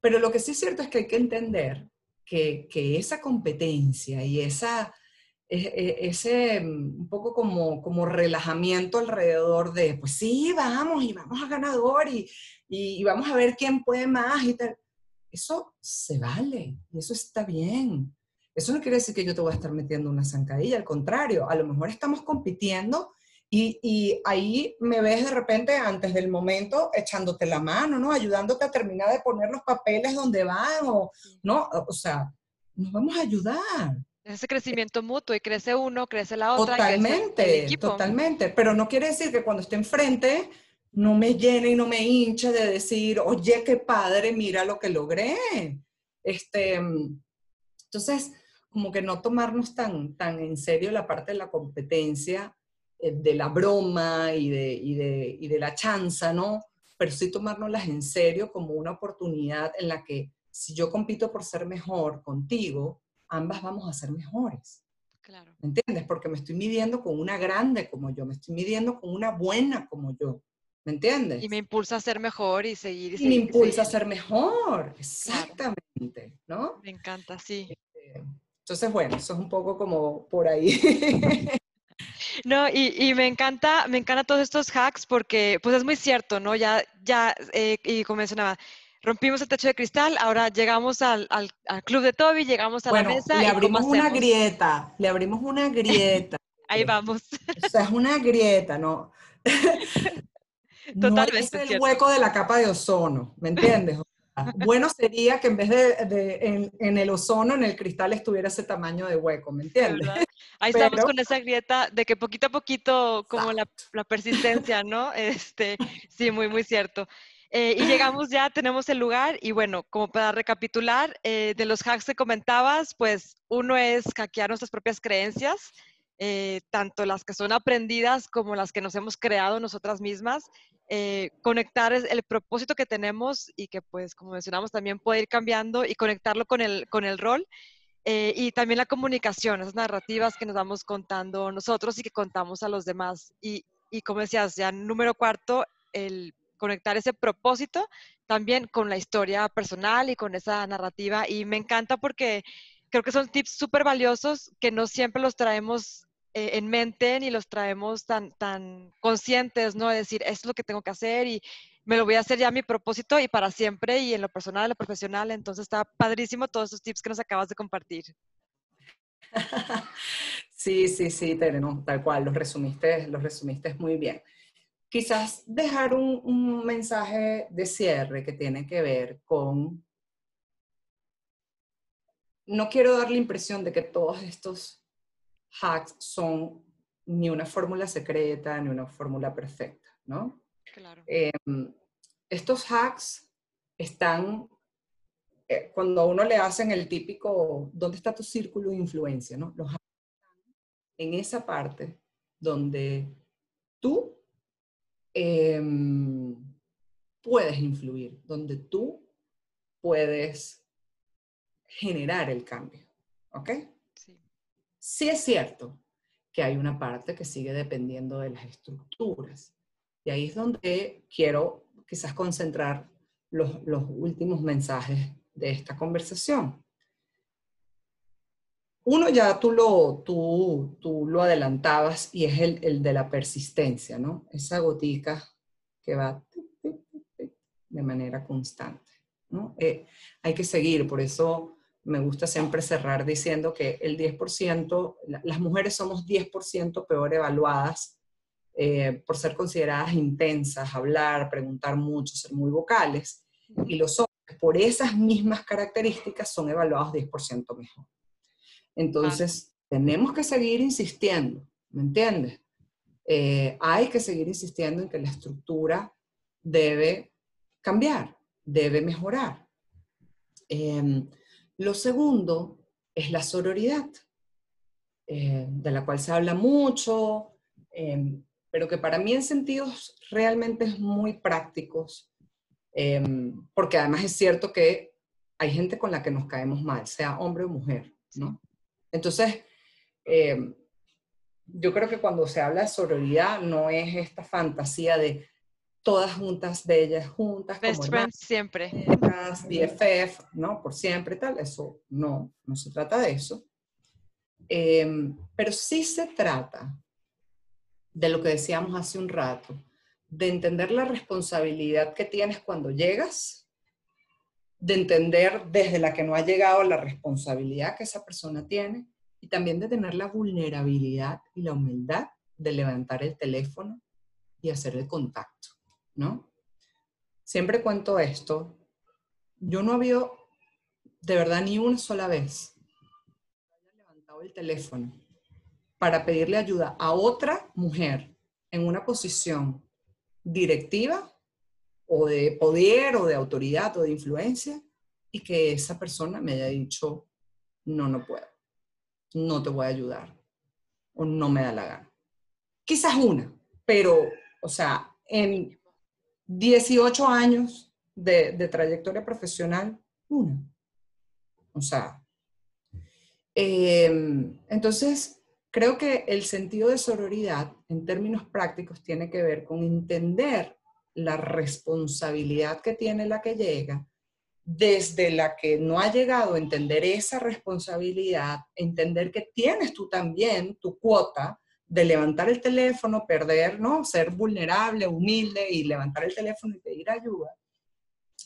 pero lo que sí es cierto es que hay que entender que, que esa competencia y esa, e- e- ese mm, un poco como, como relajamiento alrededor de, pues sí, vamos y vamos a ganador y, y, y vamos a ver quién puede más y tal. Eso se vale y eso está bien. Eso no quiere decir que yo te voy a estar metiendo una zancadilla, al contrario, a lo mejor estamos compitiendo y, y ahí me ves de repente antes del momento echándote la mano, ¿no? Ayudándote a terminar de poner los papeles donde van o, ¿no? O sea, nos vamos a ayudar. Ese crecimiento mutuo y crece uno, crece la otra. crece el Totalmente, totalmente. Pero no quiere decir que cuando esté enfrente no me llene y no me hinche de decir, oye, qué padre, mira lo que logré. Este, entonces, como que no tomarnos tan, tan en serio la parte de la competencia, de la broma y de, y de, y de la chanza, ¿no? Pero sí tomárnoslas en serio como una oportunidad en la que si yo compito por ser mejor contigo, ambas vamos a ser mejores. Claro. ¿Me entiendes? Porque me estoy midiendo con una grande como yo, me estoy midiendo con una buena como yo. ¿Me entiendes? Y me impulsa a ser mejor y seguir. Y, Y me seguir, impulsa a ser mejor. Exactamente, ¿no? Me encanta, sí. Eh, Entonces, bueno, eso es un poco como por ahí. No, y, y me encanta, me encanta todos estos hacks porque, pues es muy cierto, ¿no? Ya, ya, eh, y como mencionaba, rompimos el techo de cristal, ahora llegamos al, al, al club de Toby, llegamos a bueno, la mesa le y ¿cómo abrimos una grieta, le abrimos una grieta. Ahí vamos. O sea, es una grieta, ¿no? No Totalmente, es el hueco de la capa de ozono, ¿me entiendes? O bueno sería que en vez de, de- en, en el ozono, en el cristal estuviera ese tamaño de hueco, ¿me entiendes? ¿verdad? Ahí estamos Pero- con esa grieta de que poquito a poquito, como la, la persistencia, ¿no? Este, sí, muy, muy cierto. Eh, y llegamos ya, tenemos el lugar y bueno, como para recapitular, eh, de los hacks que comentabas, pues uno es hackear nuestras propias creencias, eh, tanto las que son aprendidas como las que nos hemos creado nosotras mismas, eh, conectar el propósito que tenemos y que pues como mencionamos también puede ir cambiando y conectarlo con el, con el rol. Eh, y también la comunicación, esas narrativas que nos vamos contando nosotros y que contamos a los demás. Y, y como decías, ya número cuarto, el conectar ese propósito también con la historia personal y con esa narrativa. Y me encanta porque creo que son tips súper valiosos que no siempre los traemos eh, en mente ni los traemos tan, tan conscientes, ¿no? De decir, es lo que tengo que hacer y me lo voy a hacer ya mi propósito y para siempre y en lo personal, en lo profesional. Entonces está padrísimo todos esos tips que nos acabas de compartir. Sí, sí, sí, Tere, no, tal cual, los resumiste, los resumiste muy bien. Quizás dejar un, un mensaje de cierre que tiene que ver con, no quiero dar la impresión de que todos estos hacks son ni una fórmula secreta, ni una fórmula perfecta, ¿no? Claro. Eh, estos hacks están, eh, cuando a uno le hacen el típico, ¿dónde está tu círculo de influencia? ¿no? Los hacks están en esa parte donde tú em, puedes influir, donde tú puedes generar el cambio. ¿Ok? Sí. Es cierto que hay una parte que sigue dependiendo de las estructuras. Y ahí es donde quiero quizás concentrar los, los últimos mensajes de esta conversación. Uno ya tú lo, tú, tú lo adelantabas y es el, el de la persistencia, ¿no? Esa gotica que va de manera constante, ¿no? Eh, hay que seguir, por eso me gusta siempre cerrar diciendo que el 10%, la- las mujeres somos 10% peor evaluadas eh, por ser consideradas intensas, hablar, preguntar mucho, ser muy vocales, y los hombres, por esas mismas características, son evaluados 10% mejor. Entonces, tenemos que seguir insistiendo, ¿me entiendes? Eh, hay que seguir insistiendo en que la estructura debe cambiar, debe mejorar. Em, lo segundo es la sororidad, eh, de la cual se habla mucho, em, pero que para mí en sentidos realmente es muy prácticos, em, porque además es cierto que hay gente con la que nos caemos mal, sea hombre o mujer, ¿no? Entonces, em, yo creo que cuando se habla de sororidad no es esta fantasía de todas juntas, bellas, juntas. Best como friends siempre. BFF, ¿no? Por siempre y tal. Eso no, no se trata de eso. Em, pero sí se trata de lo que decíamos hace un rato, de entender la responsabilidad que tienes cuando llegas, de entender desde la que no ha llegado la responsabilidad que esa persona tiene y también de tener la vulnerabilidad y la humildad de levantar el teléfono y hacer el contacto, ¿no? Siempre cuento esto, yo no había de verdad ni una sola vez levantado el teléfono para pedirle ayuda a otra mujer en una posición directiva o de poder o de autoridad o de influencia y que esa persona me haya dicho, no, no puedo, no te voy a ayudar o no me da la gana. Quizás una, pero, o sea, en 18 años de, trayectoria profesional, una. O sea, eh, entonces, creo que el sentido de sororidad en términos prácticos tiene que ver con entender la responsabilidad que tiene la que llega, desde la que no ha llegado entender esa responsabilidad, entender que tienes tú también tu cuota de levantar el teléfono, perder, ¿no? Ser vulnerable, humilde y levantar el teléfono y pedir ayuda.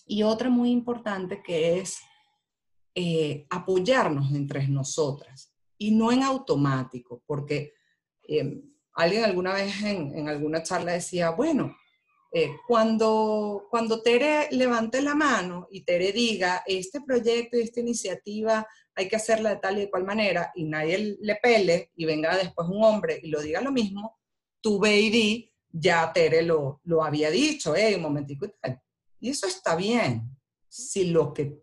Y otra muy importante que es eh, apoyarnos entre nosotras y no en automático, porque eh, alguien alguna vez en, en alguna charla decía, bueno, eh, cuando, cuando Tere levante la mano y Tere diga, este proyecto y esta iniciativa hay que hacerla de tal y de cual manera, y nadie le pele y venga después un hombre y lo diga lo mismo, tu baby ya Tere lo, lo había dicho, eh, un momentico y tal. Y eso está bien. Si lo que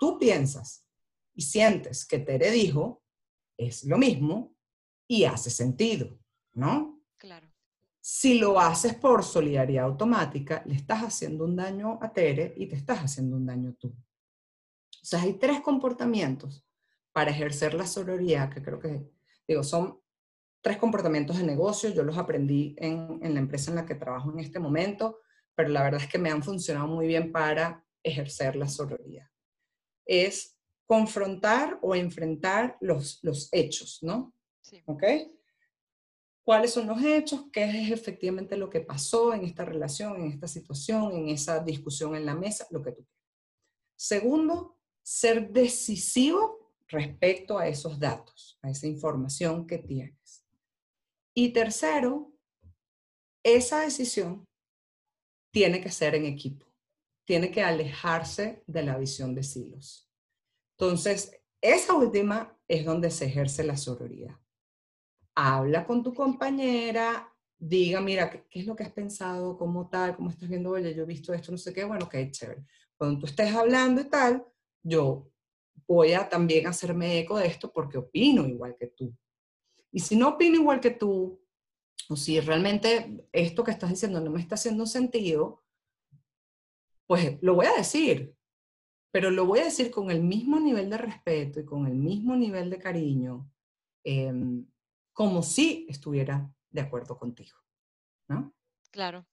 tú piensas y sientes que Tere dijo es lo mismo y hace sentido, ¿no? Claro. Si lo haces por solidaridad automática, le estás haciendo un daño a Tere y te estás haciendo un daño tú. O sea, hay tres comportamientos para ejercer la sororidad que creo que, digo, son tres comportamientos de negocio. Yo los aprendí en, en la empresa en la que trabajo en este momento, pero la verdad es que me han funcionado muy bien para ejercer la sororidad. Es confrontar o enfrentar los, los hechos, ¿no? Sí. ¿Ok? cuáles son los hechos, qué es efectivamente lo que pasó en esta relación, en esta situación, en esa discusión en la mesa, lo que tú quieras. Segundo, ser decisivo respecto a esos datos, a esa información que tienes. Y tercero, esa decisión tiene que ser en equipo, tiene que alejarse de la visión de silos. Entonces, esa última es donde se ejerce la sororidad habla con tu compañera, diga, mira, ¿qué, qué es lo que has pensado? ¿Cómo tal? ¿Cómo estás viendo? Oye, yo he visto esto, no sé qué, bueno, qué chévere. Cuando tú estés hablando y tal, yo voy a también hacerme eco de esto porque opino igual que tú. Y si no opino igual que tú, o si realmente esto que estás diciendo no me está haciendo sentido, pues lo voy a decir, pero lo voy a decir con el mismo nivel de respeto y con el mismo nivel de cariño, eh, como si estuviera de acuerdo contigo. Claro.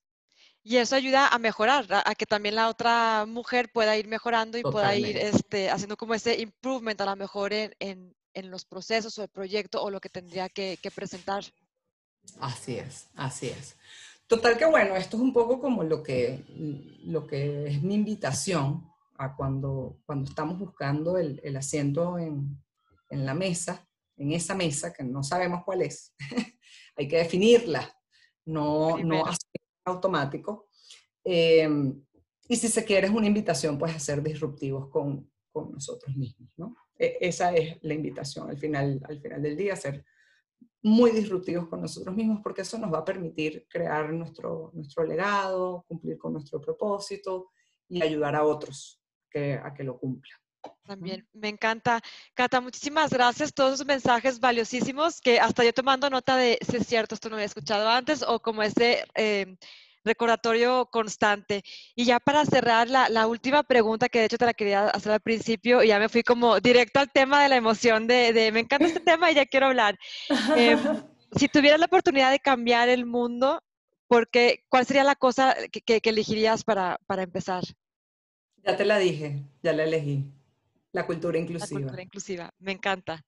Y eso ayuda a mejorar, a, a que también la otra mujer pueda ir mejorando y pueda ir Totalmente. este, haciendo como ese improvement a lo mejor en, en, en los procesos o el proyecto o lo que tendría que, que presentar. Así es, así es. Total que bueno, esto es un poco como lo que, lo que es mi invitación a cuando, cuando estamos buscando el, el asiento en, en la mesa, en esa mesa que no sabemos cuál es. Hay que definirla, no, no automático. Eh, y si se quiere es una invitación pues a ser disruptivos con, con nosotros mismos, ¿no? E- esa es la invitación al final, al final del día, ser muy disruptivos con nosotros mismos porque eso nos va a permitir crear nuestro, nuestro legado, cumplir con nuestro propósito y ayudar a otros que, a que lo cumplan. También me encanta. Cata, muchísimas gracias. Todos esos mensajes valiosísimos que hasta yo tomando nota de si es cierto, esto no había escuchado antes o como ese eh, recordatorio constante. Y ya para cerrar, la, la, última pregunta que de hecho te la quería hacer al principio y ya me fui como directo al tema de la emoción de, de me encanta este tema y ya quiero hablar. Eh, si tuvieras la oportunidad de cambiar el mundo, porque ¿cuál sería la cosa que, que- que elegirías para, para empezar? Ya te la dije, ya la elegí. La cultura La inclusiva. cultura inclusiva. Me encanta.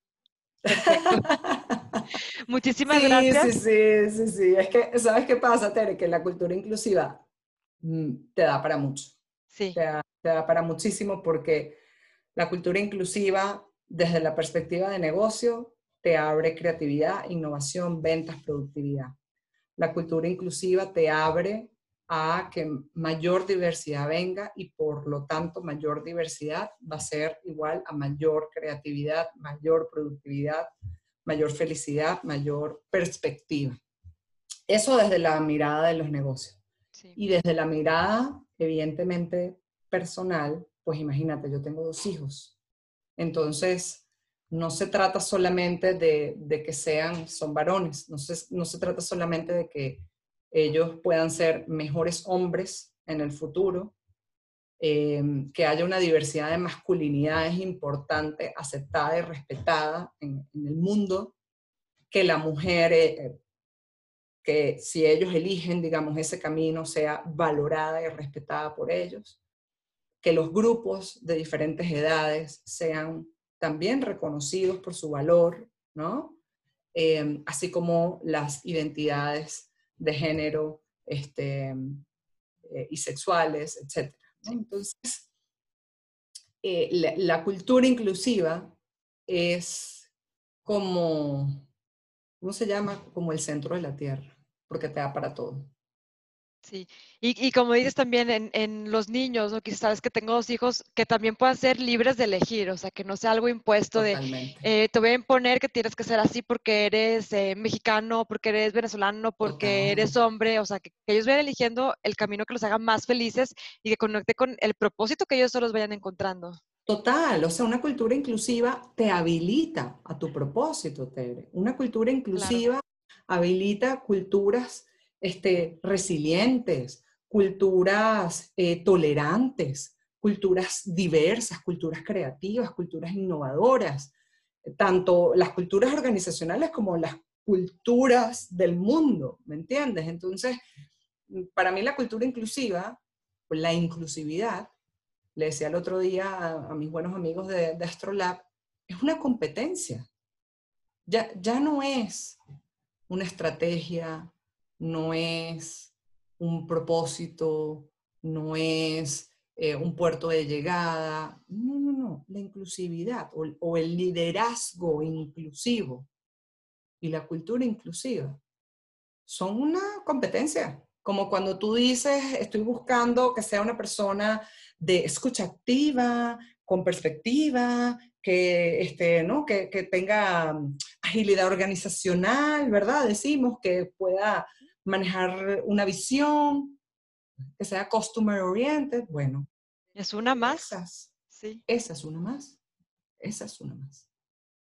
Perfecto. Muchísimas Sí, gracias. sí, sí, sí, sí. Es que, ¿sabes qué pasa, Tere? Que la cultura inclusiva mm, te da para mucho. Sí, te da, te da para muchísimo porque la cultura inclusiva, desde la perspectiva de negocio, te abre creatividad, innovación, ventas, productividad. La cultura inclusiva te abre a que mayor diversidad venga y por lo tanto mayor diversidad va a ser igual a mayor creatividad, mayor productividad, mayor felicidad, mayor perspectiva. Eso desde la mirada de los negocios. sí. Y desde la mirada, evidentemente, personal, pues imagínate, yo tengo dos hijos. Entonces, no se trata solamente de, de que sean, son varones, no se, no se trata solamente de que ellos puedan ser mejores hombres en el futuro, eh, que haya una diversidad de masculinidades importante, aceptada y respetada en, el mundo, que la mujer, eh, que si ellos eligen, digamos, ese camino, sea valorada y respetada por ellos, que los grupos de diferentes edades sean también reconocidos por su valor, ¿no? Eh, así como las identidades de género este, eh, y sexuales, etc. ¿no? Entonces, eh, la, la cultura inclusiva es como, ¿cómo se llama? Como el centro de la Tierra, porque te da para todo. Sí, y, y como dices también en, en los niños, ¿no? Que sabes que tengo dos hijos que también puedan ser libres de elegir, o sea, que no sea algo impuesto de, eh, te voy a imponer que tienes que ser así porque eres eh, mexicano, porque eres venezolano, porque eres hombre, o sea, que, que ellos vayan eligiendo el camino que los haga más felices y que conecte con el propósito que ellos solos vayan encontrando. Total, o sea, una cultura inclusiva te habilita a tu propósito, Tere. Una cultura inclusiva habilita culturas este, resilientes, culturas eh, tolerantes, culturas diversas, culturas creativas, culturas innovadoras, tanto las culturas organizacionales como las culturas del mundo, ¿me entiendes? Entonces, para mí la cultura inclusiva, la inclusividad, le decía el otro día a, mis buenos amigos de, de, Astrolab, es una competencia. Ya, ya no es una estrategia, no es un propósito, no es eh, un puerto de llegada. No, no, no. La inclusividad o, el liderazgo inclusivo y la cultura inclusiva son una competencia. Como cuando tú dices, estoy buscando que sea una persona de escucha activa, con perspectiva, que, este, ¿no? que, que tenga agilidad organizacional, ¿verdad? Decimos que pueda manejar una visión, que sea customer oriented. Bueno. Es una más. Esas, sí. esa es una más. Esa es una más.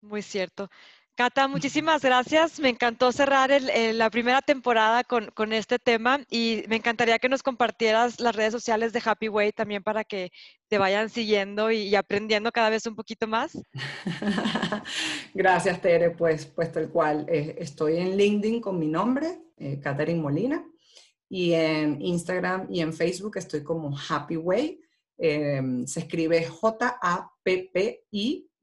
Muy cierto. Cata, muchísimas gracias. Me encantó cerrar el, el, la primera temporada con, con, este tema y me encantaría que nos compartieras las redes sociales de Happy Way también para que te vayan siguiendo y, y aprendiendo cada vez un poquito más. gracias, Tere. Pues, pues tal cual. Eh, estoy en LinkedIn con mi nombre, eh, Catherine Molina, y en Instagram y en Facebook estoy como Happy Way. Eh, se escribe J-A-P-P-I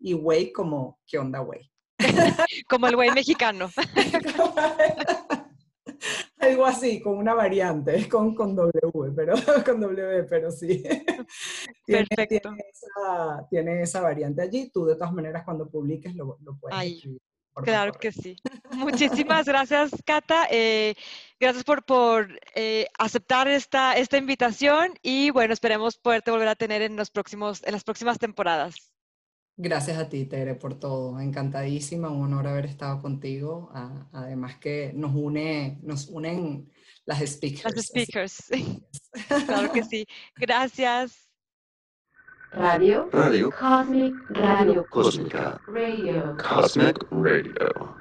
y Way como ¿qué onda, Way? Como el güey mexicano. Algo así, con una variante, con, con W, pero con W, pero sí. Tiene, Perfecto. Tiene esa, tiene esa, variante allí. Tú, de todas maneras, cuando publiques, lo, lo puedes Ay, escribir. Claro que sí. Muchísimas gracias, Cata. Eh, gracias por, por eh, aceptar esta, esta invitación y bueno, esperemos poderte volver a tener en, los próximos, en las próximas temporadas. Gracias a ti, Tere, por todo. Encantadísima, un honor haber estado contigo. Además que nos une, nos unen las speakers. Las speakers. claro que sí. Gracias. Radio. Radio. Cosmic Radio. Cósmica. Radio. Cosmic Radio.